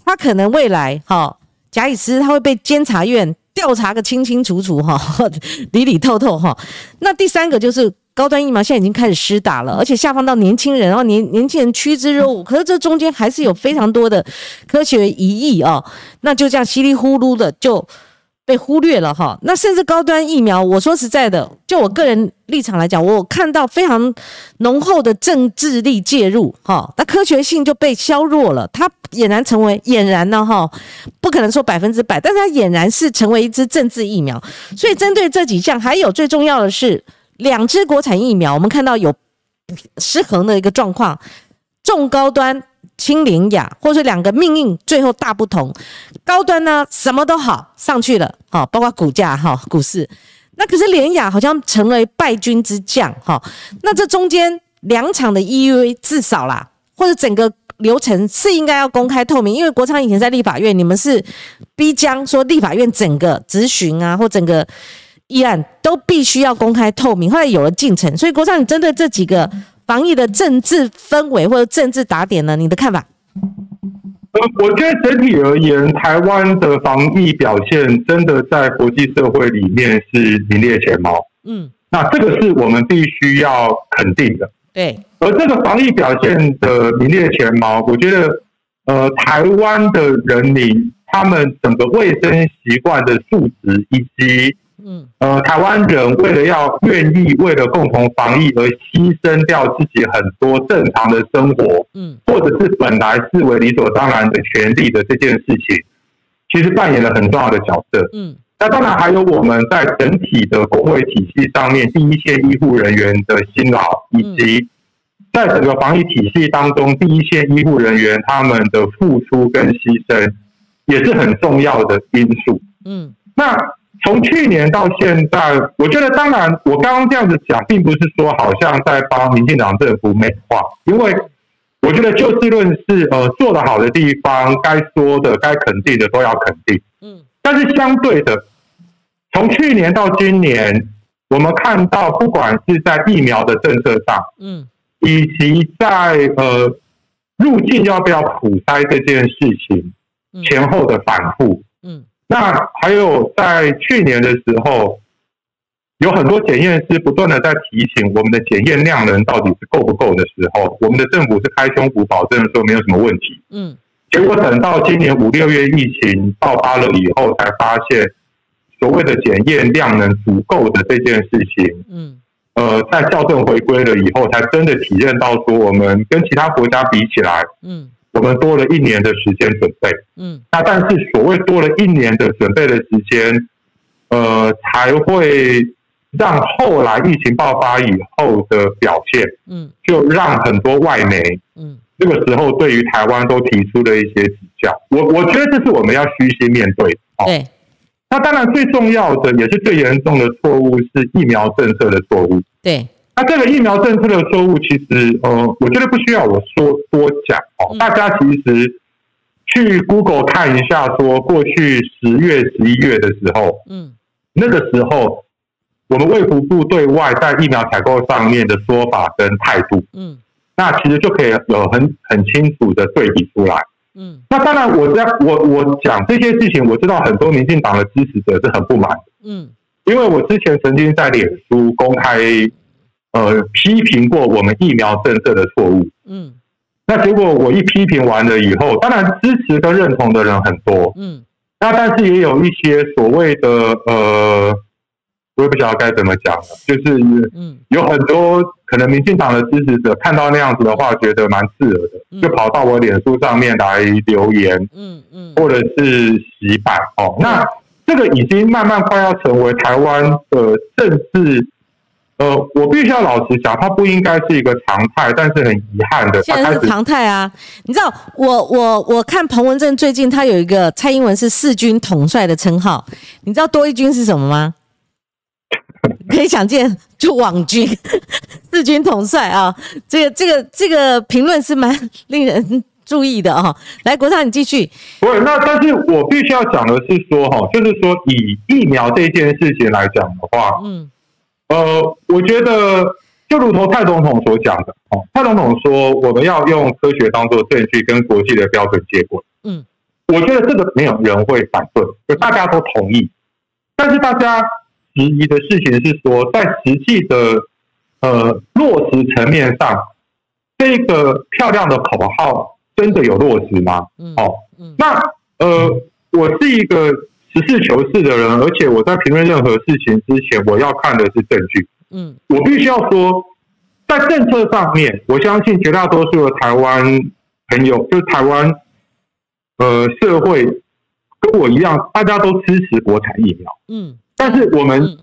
他可能未来哈假以时日，他会被监察院调查个清清楚楚哈，里里透透哈。那第三个就是高端疫苗现在已经开始施打了，而且下放到年轻人，然后年年轻人趋之若鹜。可是这中间还是有非常多的科学疑义啊，那就这样稀里糊涂的就。被忽略了哈，那甚至高端疫苗，我说实在的，就我个人立场来讲，我看到非常浓厚的政治力介入哈，那科学性就被削弱了，它俨然成为俨然呢哈，不可能说百分之百，但是它俨然是成为一支政治疫苗。所以针对这几项，还有最重要的是两支国产疫苗，我们看到有失衡的一个状况，重高端。轻廉雅，或者两个命运最后大不同。高端呢，什么都好上去了，哈，包括股价哈，股市。那可是廉雅好像成为败军之将，哈。那这中间两场的 EUA 至少啦，或者整个流程是应该要公开透明，因为国昌以前在立法院，你们是逼将说立法院整个质询啊，或整个议案都必须要公开透明。后来有了进程，所以国昌，你针对这几个。防疫的政治氛围或者政治打点呢？你的看法？呃，我觉得整体而言，台湾的防疫表现真的在国际社会里面是名列前茅。嗯，那这个是我们必须要肯定的。对，而这个防疫表现的名列前茅，我觉得，呃，台湾的人民他们整个卫生习惯的素质以及。嗯，呃，台湾人为了要愿意为了共同防疫而牺牲掉自己很多正常的生活，嗯，或者是本来视为理所当然的权利的这件事情，其实扮演了很重要的角色。嗯，那当然还有我们在整体的工会体系上面，第一线医护人员的辛劳，以及在整个防疫体系当中，第一线医护人员他们的付出跟牺牲，也是很重要的因素。嗯，那。从去年到现在，我觉得当然，我刚刚这样子讲，并不是说好像在帮民进党政府美化，因为我觉得就事论事，呃，做得好的地方，该说的、该肯定的都要肯定。嗯，但是相对的，从去年到今年，我们看到，不管是在疫苗的政策上，嗯，以及在呃入境要不要普筛这件事情前后的反复，嗯。那还有在去年的时候，有很多检验师不断的在提醒我们的检验量能到底是够不够的时候，我们的政府是开胸脯保证说没有什么问题。嗯，结果等到今年五六月疫情爆发了以后，才发现所谓的检验量能足够的这件事情，嗯，呃，在校正回归了以后，才真的体验到说我们跟其他国家比起来，嗯。我们多了一年的时间准备，嗯，那但是所谓多了一年的准备的时间，呃，才会让后来疫情爆发以后的表现，嗯，就让很多外媒，嗯，这个时候对于台湾都提出了一些指教。我我觉得这是我们要虚心面对。对，那当然最重要的也是最严重的错误是疫苗政策的错误。对。那这个疫苗政策的错误，其实呃，我觉得不需要我说多讲哦。大家其实去 Google 看一下，说过去十月、十一月的时候，嗯，那个时候我们卫福部对外在疫苗采购上面的说法跟态度，嗯，那其实就可以有很很清楚的对比出来，嗯。那当然，我在我我讲这些事情，我知道很多民进党的支持者是很不满，嗯，因为我之前曾经在脸书公开。呃，批评过我们疫苗政策的错误，嗯，那结果我一批评完了以后，当然支持跟认同的人很多，嗯，那但是也有一些所谓的呃，我也不晓得该怎么讲了，就是嗯，有很多可能民进党的支持者看到那样子的话，觉得蛮刺耳的，就跑到我脸书上面来留言，嗯嗯，或者是洗版哦，那这个已经慢慢快要成为台湾的政治。呃，我必须要老实讲，它不应该是一个常态，但是很遗憾的，现在是常态啊！你知道，我我我看彭文正最近他有一个蔡英文是四军统帅的称号，你知道多一军是什么吗？可以想见，就网军四军统帅啊！这个这个这个评论是蛮 令人注意的哈。来，国昌，你继续。不是，那但是我必须要讲的是说哈，就是说以疫苗这件事情来讲的话，嗯。呃，我觉得就如同蔡总统所讲的，哦，蔡总统说我们要用科学当做证据，跟国际的标准接轨。嗯，我觉得这个没有人会反对，就大家都同意。但是大家质疑的事情是说，在实际的呃落实层面上，这个漂亮的口号真的有落实吗？哦，那呃，我是一个。实事求是的人，而且我在评论任何事情之前，我要看的是证据。嗯，我必须要说，在政策上面，我相信绝大多数的台湾朋友，就是台湾呃社会，跟我一样，大家都支持国产疫苗。嗯，但是我们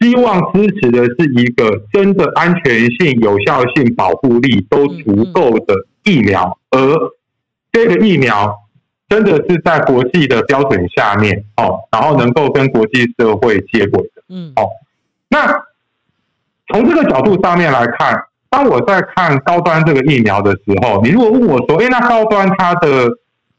希望支持的是一个真的安全性、有效性、保护力都足够的疫苗，而这个疫苗。真的是在国际的标准下面哦，然后能够跟国际社会接轨的，嗯，哦，那从这个角度上面来看，当我在看高端这个疫苗的时候，你如果问我说，哎，那高端它的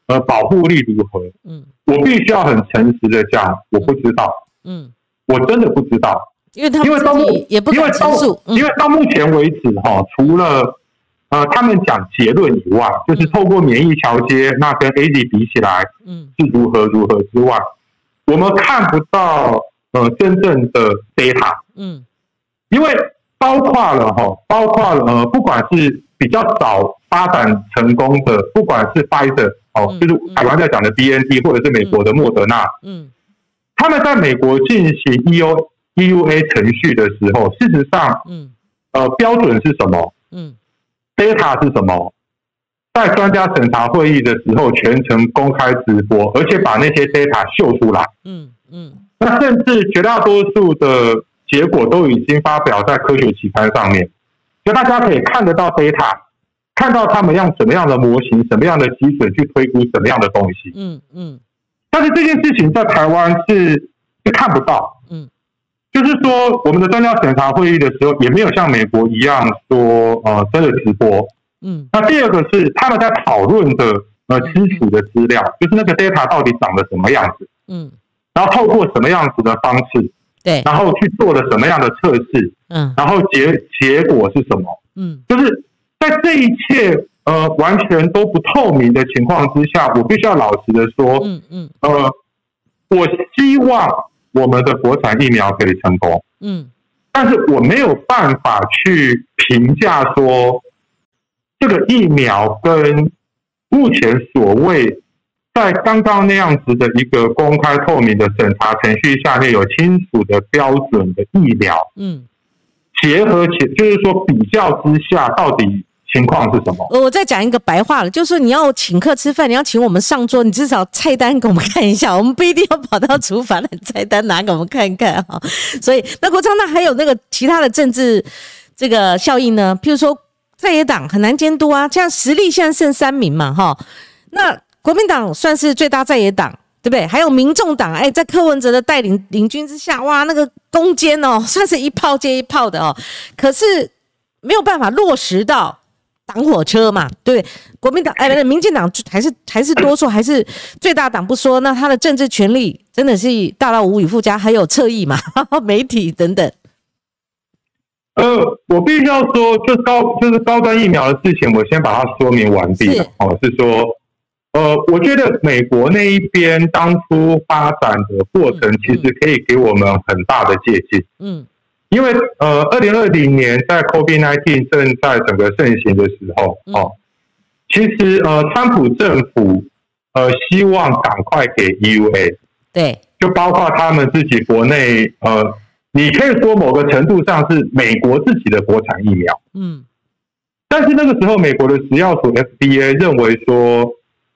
呃保护力如何？嗯，我必须要很诚实的讲，我不知道，嗯，我真的不知道，因为他因为到也不因为到因为到目前为止哈，除了呃，他们讲结论以外，就是透过免疫桥接，那跟 A D 比起来，嗯，是如何如何之外，我们看不到呃真正的 data，嗯，因为包括了哈，包括了呃，不管是比较早发展成功的，不管是 Pfizer 哦，就是台湾在讲的 B N T，或者是美国的莫德纳，嗯，他们在美国进行 E U E U A 程序的时候，事实上，嗯，呃，标准是什么？嗯。Data 是什么？在专家审查会议的时候，全程公开直播，而且把那些 data 秀出来。嗯嗯。那甚至绝大多数的结果都已经发表在科学期刊上面，就大家可以看得到 data，看到他们用什么样的模型、什么样的基准去推估什么样的东西。嗯嗯。但是这件事情在台湾是是看不到。嗯。就是说，我们的专家审查会议的时候，也没有像美国一样说，呃，真的直播。嗯。那第二个是他们在讨论的，呃，基础的资料，就是那个 data 到底长得什么样子。嗯。然后透过什么样子的方式？对。然后去做了什么样的测试？嗯。然后结结果是什么？嗯。就是在这一切呃完全都不透明的情况之下，我必须要老实的说，嗯嗯。呃，我希望。我们的国产疫苗可以成功，嗯，但是我没有办法去评价说这个疫苗跟目前所谓在刚刚那样子的一个公开透明的审查程序下面有清楚的标准的疫苗，嗯，结合起就是说比较之下到底。情况是什么？我再讲一个白话了，就是你要请客吃饭，你要请我们上桌，你至少菜单给我们看一下，我们不一定要跑到厨房来菜单拿给我们看看哈。所以，那国昌那还有那个其他的政治这个效应呢？譬如说在野党很难监督啊，这样实力现在剩三名嘛哈。那国民党算是最大在野党，对不对？还有民众党，哎，在柯文哲的带领领军之下，哇，那个攻坚哦，算是一炮接一炮的哦。可是没有办法落实到。挡火车嘛，对，国民党哎，民进党还是还是多数，还是最大党不说，那他的政治权力真的是大到无以复加，还有侧翼嘛，媒体等等。呃，我必须要说，就高就是高端疫苗的事情，我先把它说明完毕了。哦，是说，呃，我觉得美国那一边当初发展的过程，其实可以给我们很大的借鉴。嗯。因为呃，二零二零年在 COVID-19 正在整个盛行的时候，哦，其实呃，川普政府呃希望赶快给 EUA，对，就包括他们自己国内呃，你可以说某个程度上是美国自己的国产疫苗，嗯，但是那个时候美国的食药署 FDA 认为说，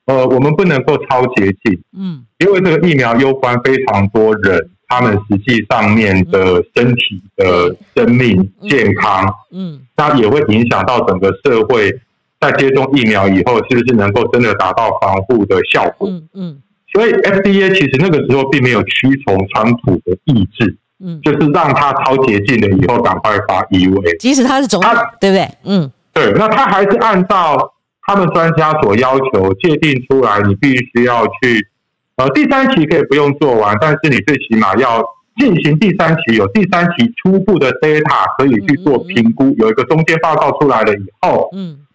呃，我们不能够超捷径，嗯，因为这个疫苗攸关非常多人。他们实际上面的身体的生命健康，嗯，那也会影响到整个社会在接种疫苗以后，是不是能够真的达到防护的效果？嗯嗯。所以 FDA 其实那个时候并没有屈从川普的意志，嗯，就是让他超捷径的以后赶快发 EUA，即使他是总统，对不对？嗯，对。那他还是按照他们专家所要求界定出来，你必须要去。呃，第三期可以不用做完，但是你最起码要进行第三期，有第三期初步的 data 可以去做评估，有一个中间报告出来了以后，嗯，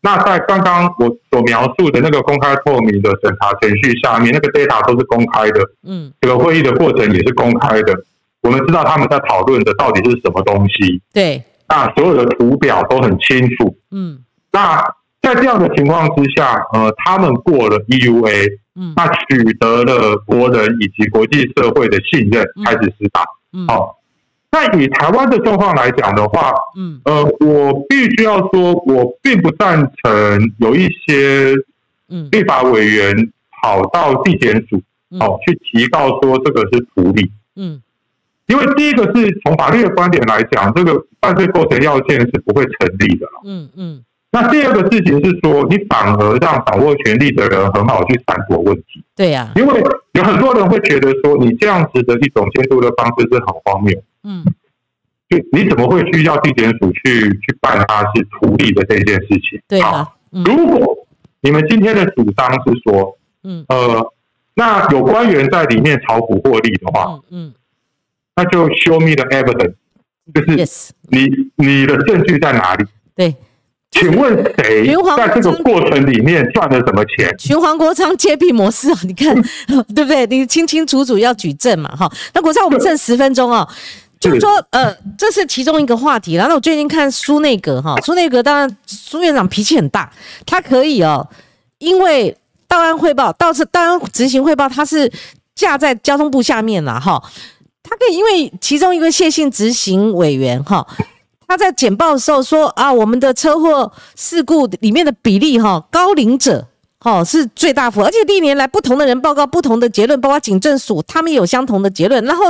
那在刚刚我所描述的那个公开透明的审查程序下面，那个 data 都是公开的，嗯，这个会议的过程也是公开的，我们知道他们在讨论的到底是什么东西，对，那所有的图表都很清楚，嗯，那在这样的情况之下，呃，他们过了 EUA。嗯，那取得了国人以及国际社会的信任，开始施打。嗯，好，那以台湾的状况来讲的话，嗯，呃，我必须要说，我并不赞成有一些，嗯，立法委员跑到地检署，好去提告说这个是图利。嗯，因为第一个是从法律的观点来讲，这个犯罪构成要件是不会成立的。嗯嗯。那第二个事情是说，你反而让掌握权力的人很好去闪躲问题。对呀，因为有很多人会觉得说，你这样子的一种监督的方式是很荒谬。嗯，就你怎么会需要地检署去去办他是处理的这件事情？对啊，如果你们今天的主张是说，嗯呃，那有官员在里面炒股获利的话，嗯，那就 show me the evidence，就是你你的证据在哪里？对。请问谁 在这个过程里面赚了什么钱？循环国昌揭弊模式啊，你看 对不对？你清清楚楚要举证嘛，哈。那国昌，我们剩十分钟哦，就是说，呃，这是其中一个话题。然后我最近看苏内阁哈，苏内阁当然苏院长脾气很大，他可以哦，因为档案汇报，倒是档案执行汇报，他是架在交通部下面了哈，他可以因为其中一个谢姓执行委员哈。他在简报的时候说啊，我们的车祸事故里面的比例哈，高龄者哈是最大幅，而且历年来不同的人报告不同的结论，包括警政署他们有相同的结论，然后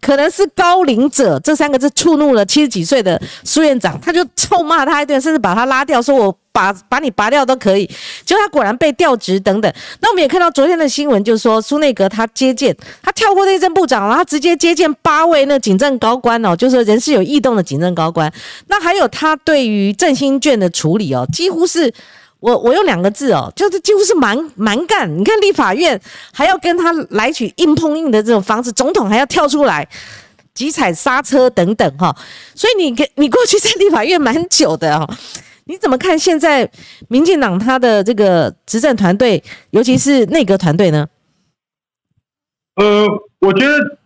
可能是高龄者这三个字触怒了七十几岁的苏院长，他就臭骂他一顿，甚至把他拉掉，说我。把把你拔掉都可以，结果他果然被调职等等。那我们也看到昨天的新闻，就是说苏内阁他接见，他跳过内政部长，然后直接接见八位那警政高官哦，就是人事有异动的警政高官。那还有他对于振兴券的处理哦，几乎是我我用两个字哦，就是几乎是蛮蛮干。你看立法院还要跟他来取硬碰硬的这种方式，总统还要跳出来急踩刹车等等哈。所以你跟你过去在立法院蛮久的哦。你怎么看现在民进党他的这个执政团队，尤其是内阁团队呢？呃，我觉得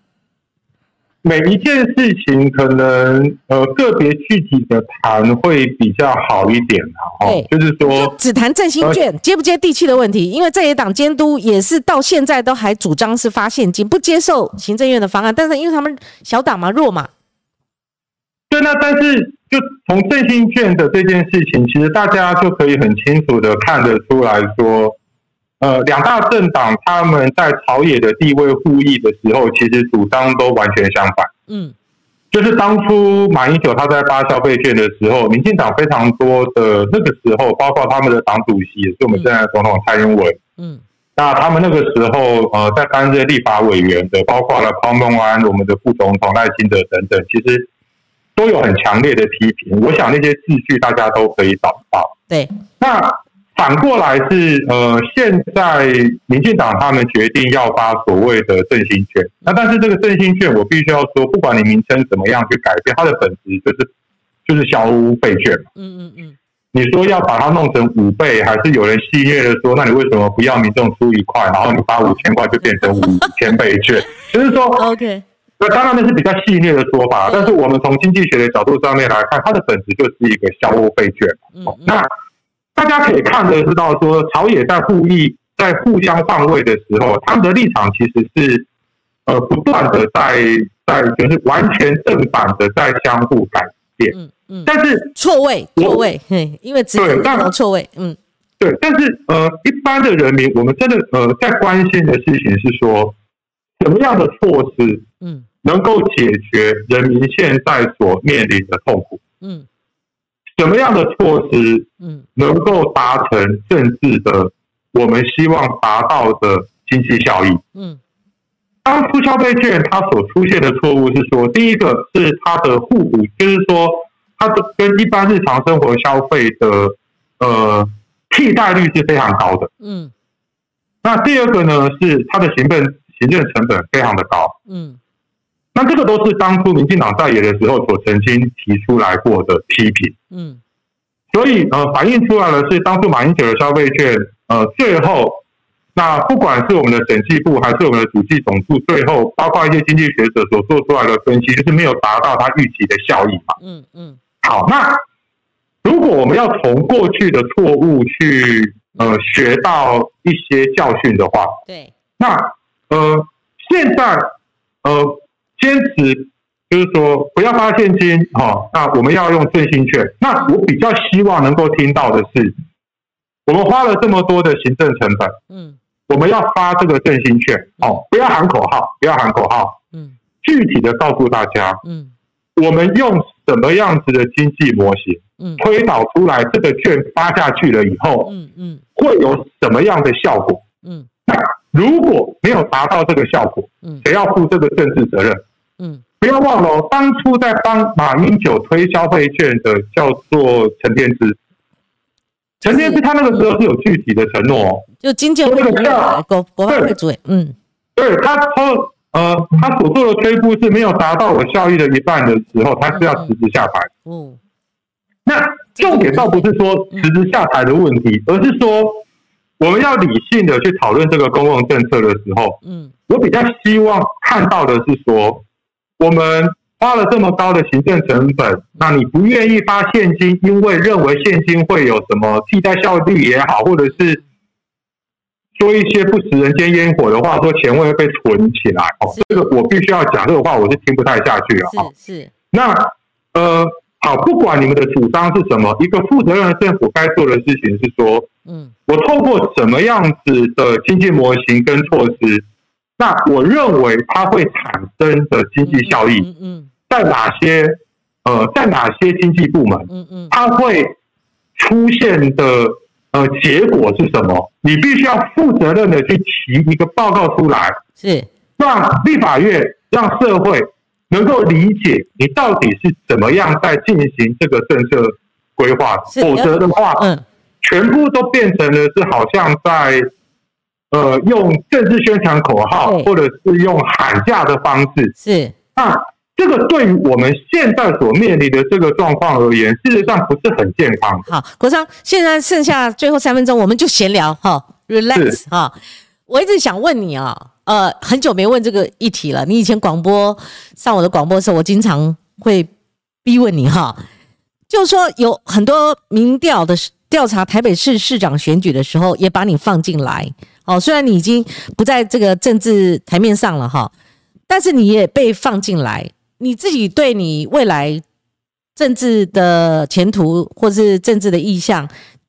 每一件事情可能呃个别具体的谈会比较好一点哈。对，就是说只谈振兴券接不接地气的问题，因为在野党监督也是到现在都还主张是发现金，不接受行政院的方案，但是因为他们小党嘛弱嘛。对，那但是。就从振兴券的这件事情，其实大家就可以很清楚的看得出来说，呃，两大政党他们在朝野的地位互议的时候，其实主张都完全相反。嗯，就是当初马英九他在发消费券的时候，民进党非常多的那个时候，包括他们的党主席也是我们现在的总统蔡英文。嗯，那他们那个时候呃，在担任立法委员的，包括了潘孟安、我们的副总统赖清德等等，其实。都有很强烈的批评，我想那些字句大家都可以找到。对，那反过来是呃，现在民进党他们决定要发所谓的振兴券，那但是这个振兴券我必须要说，不管你名称怎么样去改变，它的本质就是就是消费券嘛。嗯嗯嗯。你说要把它弄成五倍，还是有人戏谑的说，那你为什么不要民众出一块，然后你发五千块就变成五千倍券？就是说，OK。那当然那是比较细腻的说法，但是我们从经济学的角度上面来看，它的本质就是一个消费券。那大家可以看得知道，说朝野在互议、在互相换位的时候，他们的立场其实是呃不断的在在就是完全正反的在相互改变。嗯嗯。但是错位错位，嘿，因为对，但错位，嗯，对。但是呃，一般的人民，我们真的呃在关心的事情是说，什么样的措施，嗯。能够解决人民现在所面临的痛苦，嗯，什么样的措施，嗯，能够达成政治的我们希望达到的经济效益，嗯，当初消费券它所出现的错误是说，第一个是它的互补，就是说它的跟一般日常生活消费的呃替代率是非常高的，嗯，那第二个呢是它的行政行政成本非常的高，嗯。那这个都是当初民进党在野的时候所曾经提出来过的批评。嗯，所以呃，反映出来的是当初马英九的消费券，呃，最后那不管是我们的审计部还是我们的主计总处，最后包括一些经济学者所做出来的分析，就是没有达到他预期的效益嘛。嗯嗯。好，那如果我们要从过去的错误去呃学到一些教训的话，对，那呃现在呃。坚持就是说不要发现金哈，那我们要用振兴券。那我比较希望能够听到的是，我们花了这么多的行政成本，嗯，我们要发这个振兴券哦，不要喊口号，不要喊口号，嗯，具体的告诉大家，嗯，我们用什么样子的经济模型，嗯，推导出来这个券发下去了以后，嗯嗯，会有什么样的效果？嗯，那如果没有达到这个效果，嗯，谁要负这个政治责任？嗯，不要忘了，当初在帮马英九推消费券的叫做陈天之，陈天之他那个时候是有具体的承诺哦，就经济那个叫国国外会主委，嗯，对他说呃，他所做的推估是没有达到我效益的一半的时候，他是要辞职下台。嗯，那重点倒不是说辞职下台的问题，而是说我们要理性的去讨论这个公共政策的时候，嗯，我比较希望看到的是说。我们花了这么高的行政成本，那你不愿意发现金，因为认为现金会有什么替代效率也好，或者是说一些不食人间烟火的话，说钱会被存起来哦。这个我必须要讲这个话，我是听不太下去了啊。是。那呃，好，不管你们的主张是什么，一个负责任的政府该做的事情是说，嗯，我透过什么样子的经济模型跟措施。那我认为它会产生的经济效益，嗯嗯，在哪些呃，在哪些经济部门，嗯嗯，它会出现的呃结果是什么？你必须要负责任的去提一个报告出来，是让立法院让社会能够理解你到底是怎么样在进行这个政策规划，否则的话，嗯，全部都变成了是好像在。呃，用政治宣传口号，或者是用喊价的方式，是那这个对于我们现在所面临的这个状况而言，事实上不是很健康。好，国昌，现在剩下最后三分钟，我们就闲聊哈，relax 哈。我一直想问你啊，呃，很久没问这个议题了。你以前广播上我的广播的时候，我经常会逼问你哈，就是说有很多民调的调查台北市市长选举的时候，也把你放进来。哦，虽然你已经不在这个政治台面上了哈，但是你也被放进来。你自己对你未来政治的前途或是政治的意向，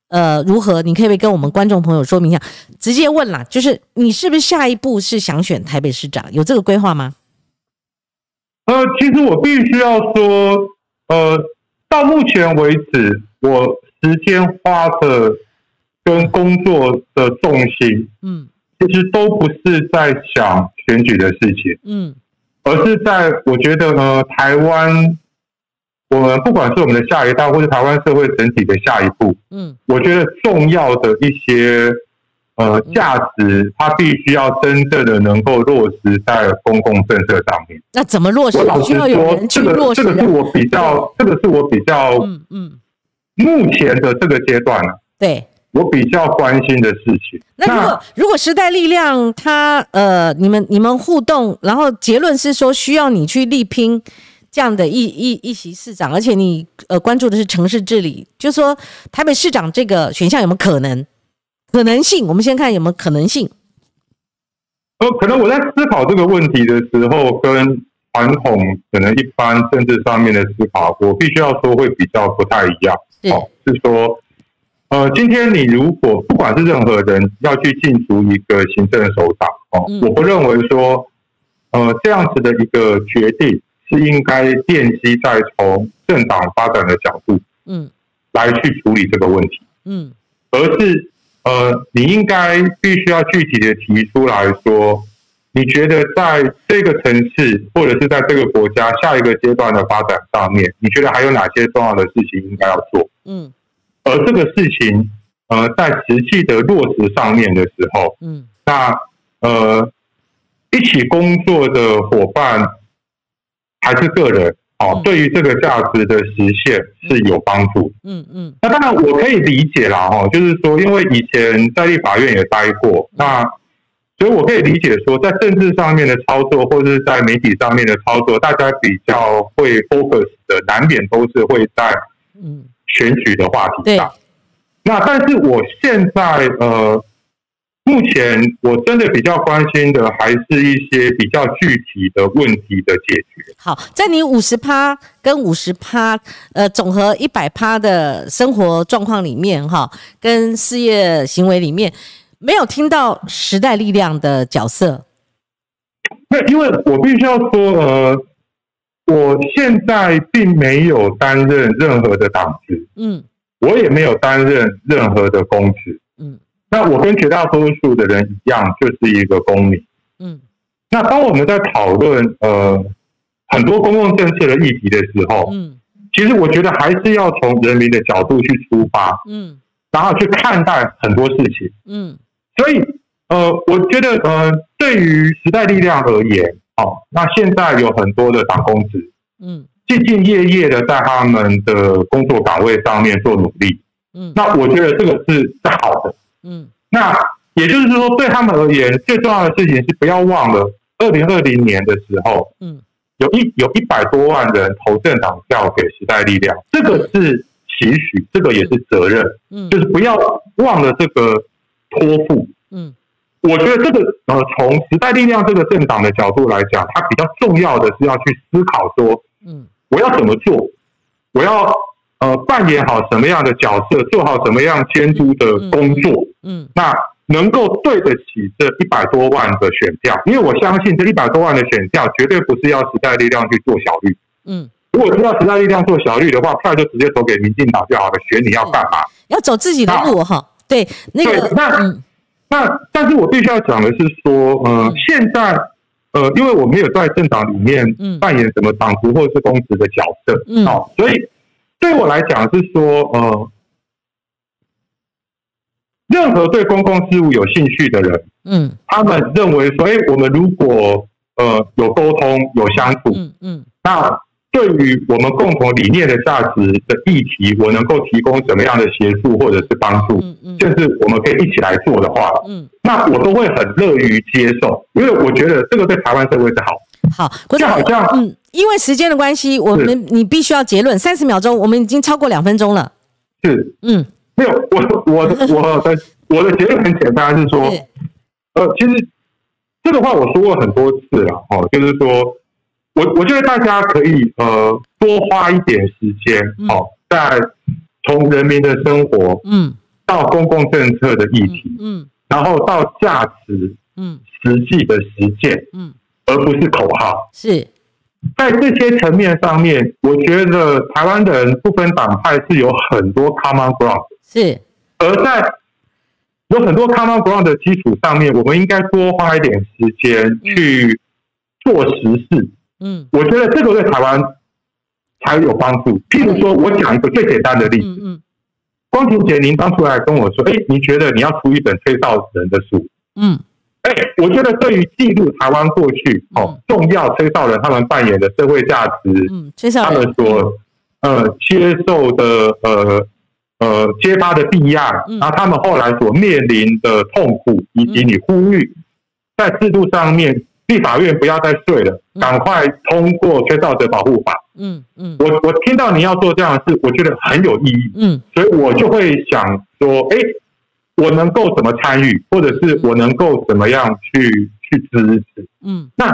呃，如何？你可以不可以跟我们观众朋友说明一下？直接问啦，就是你是不是下一步是想选台北市长？有这个规划吗？呃，其实我必须要说，呃，到目前为止，我时间花的。跟工作的重心，嗯，其实都不是在想选举的事情，嗯，而是在我觉得呢，台湾，我们不管是我们的下一代，或是台湾社会整体的下一步，嗯，我觉得重要的一些呃价值，它必须要真正的能够落实在公共政策上面。那怎么落实？我老实说，这个这个是我比较，这个是我比较，嗯嗯，目前的这个阶段呢，对。我比较关心的事情。那如果如果时代力量他呃，你们你们互动，然后结论是说需要你去力拼这样的一一一席市长，而且你呃关注的是城市治理，就说台北市长这个选项有没有可能可能性？我们先看有没有可能性。呃，可能我在思考这个问题的时候，跟传统可能一般政治上面的思考，我必须要说会比较不太一样。哦，是说。呃，今天你如果不管是任何人要去进出一个行政首长哦，我不认为说，呃，这样子的一个决定是应该奠基在从政党发展的角度，嗯，来去处理这个问题，嗯，而是呃，你应该必须要具体的提出来说，你觉得在这个城市或者是在这个国家下一个阶段的发展上面，你觉得还有哪些重要的事情应该要做？嗯。而这个事情，呃，在实际的落实上面的时候，嗯，那呃，一起工作的伙伴，还是个人哦，对于这个价值的实现是有帮助。嗯嗯。那当然我可以理解啦，哈，就是说，因为以前在立法院也待过，那所以我可以理解说，在政治上面的操作，或者是在媒体上面的操作，大家比较会 focus 的，难免都是会在嗯选举的话题上。那但是我现在呃。目前我真的比较关心的还是一些比较具体的问题的解决。好，在你五十趴跟五十趴，呃，总和一百趴的生活状况里面，哈，跟事业行为里面，没有听到时代力量的角色。那因为我必须要说，呃，我现在并没有担任任何的党职，嗯，我也没有担任任何的公职，嗯。那我跟绝大多数的人一样，就是一个公民。嗯，那当我们在讨论呃很多公共政策的议题的时候，嗯，其实我觉得还是要从人民的角度去出发，嗯，然后去看待很多事情，嗯，所以呃，我觉得呃，对于时代力量而言，哦，那现在有很多的党工职，嗯，兢兢业业的在他们的工作岗位上面做努力，嗯，那我觉得这个是是好的。嗯，那也就是说，对他们而言，最重要的事情是不要忘了，二零二零年的时候，嗯，有一有一百多万人投政党票给时代力量，这个是期许，这个也是责任，嗯，就是不要忘了这个托付，嗯，我觉得这个呃，从时代力量这个政党的角度来讲，它比较重要的是要去思考说，嗯，我要怎么做，我要。呃，扮演好什么样的角色，做好什么样监督的工作，嗯，那能够对得起这一百多万的选票，因为我相信这一百多万的选票绝对不是要时代力量去做小绿，嗯，如果是要时代力量做小绿的话，票就直接投给民进党就好了，选你要干嘛？要走自己的路哈，对，那个，那那，但是我必须要讲的是说，呃，现在，呃，因为我没有在政党里面扮演什么党职或者是公职的角色，嗯，好，所以。对我来讲是说，呃，任何对公共事务有兴趣的人，嗯，他们认为说，哎，我们如果呃有沟通有相处，嗯嗯，那对于我们共同理念的价值的议题，我能够提供什么样的协助或者是帮助，嗯嗯，甚至我们可以一起来做的话，嗯，那我都会很乐于接受，因为我觉得这个对台湾社会是好。好，就好像嗯，因为时间的关系，我们你必须要结论，三十秒钟，我们已经超过两分钟了。是，嗯，没有，我我的我的我的结论很简单，是说，呃，其实这个话我说过很多次了，哦，就是说我我觉得大家可以呃多花一点时间，哦，在从人民的生活，嗯，到公共政策的议题，嗯，然后到价值，嗯，实际的实践，嗯。而不是口号。是在这些层面上面，我觉得台湾的人不分党派是有很多 common ground。是，而在有很多 common ground 的基础上面，我们应该多花一点时间去做实事。嗯，我觉得这个对台湾才有帮助。譬如说，我讲一个最简单的例子。嗯，光庭杰，您当初来跟我说，哎，你觉得你要出一本吹哨人的书？嗯。哎，我觉得对于记录台湾过去哦，重要吹哨人他们扮演的社会价值，嗯，吹哨他们所呃接受的呃呃揭发的弊案，然后他们后来所面临的痛苦，以及你呼吁在制度上面，立法院不要再睡了，赶快通过吹哨者保护法。嗯嗯，我我听到你要做这样的事，我觉得很有意义。嗯，所以我就会想说，哎。我能够怎么参与，或者是我能够怎么样去去支持？嗯，那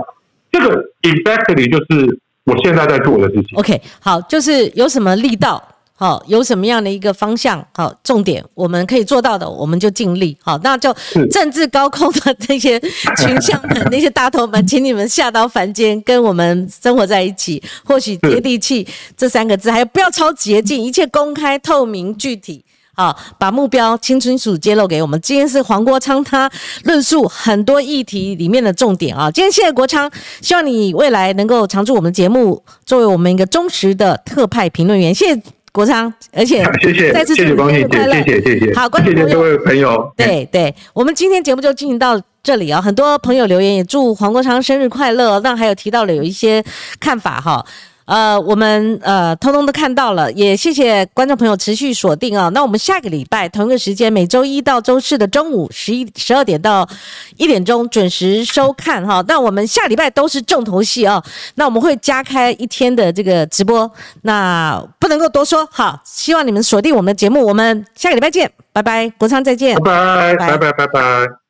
这个 exactly 就是我现在在做的事情。OK，好，就是有什么力道，好，有什么样的一个方向，好，重点我们可以做到的，我们就尽力。好，那就政治高空的那些群像的那些大头们，请你们下到凡间，跟我们生活在一起。或许接地气这三个字，还有不要超捷径，一切公开透明具体。好，把目标清清楚揭露给我们。今天是黄国昌他论述很多议题里面的重点啊。今天谢谢国昌，希望你未来能够常驻我们节目，作为我们一个忠实的特派评论员。谢谢国昌，而且谢谢再次谢谢光姐，谢谢谢谢，好，谢谢各位朋友。对对，我们今天节目就进行到这里啊，很多朋友留言也祝黄国昌生日快乐，那还有提到了有一些看法哈。呃，我们呃，通通都看到了，也谢谢观众朋友持续锁定啊。那我们下个礼拜同一个时间，每周一到周四的中午十一十二点到一点钟准时收看哈。那我们下礼拜都是重头戏啊。那我们会加开一天的这个直播，那不能够多说好。希望你们锁定我们的节目，我们下个礼拜见，拜拜，国昌再见，拜拜，拜拜，拜拜。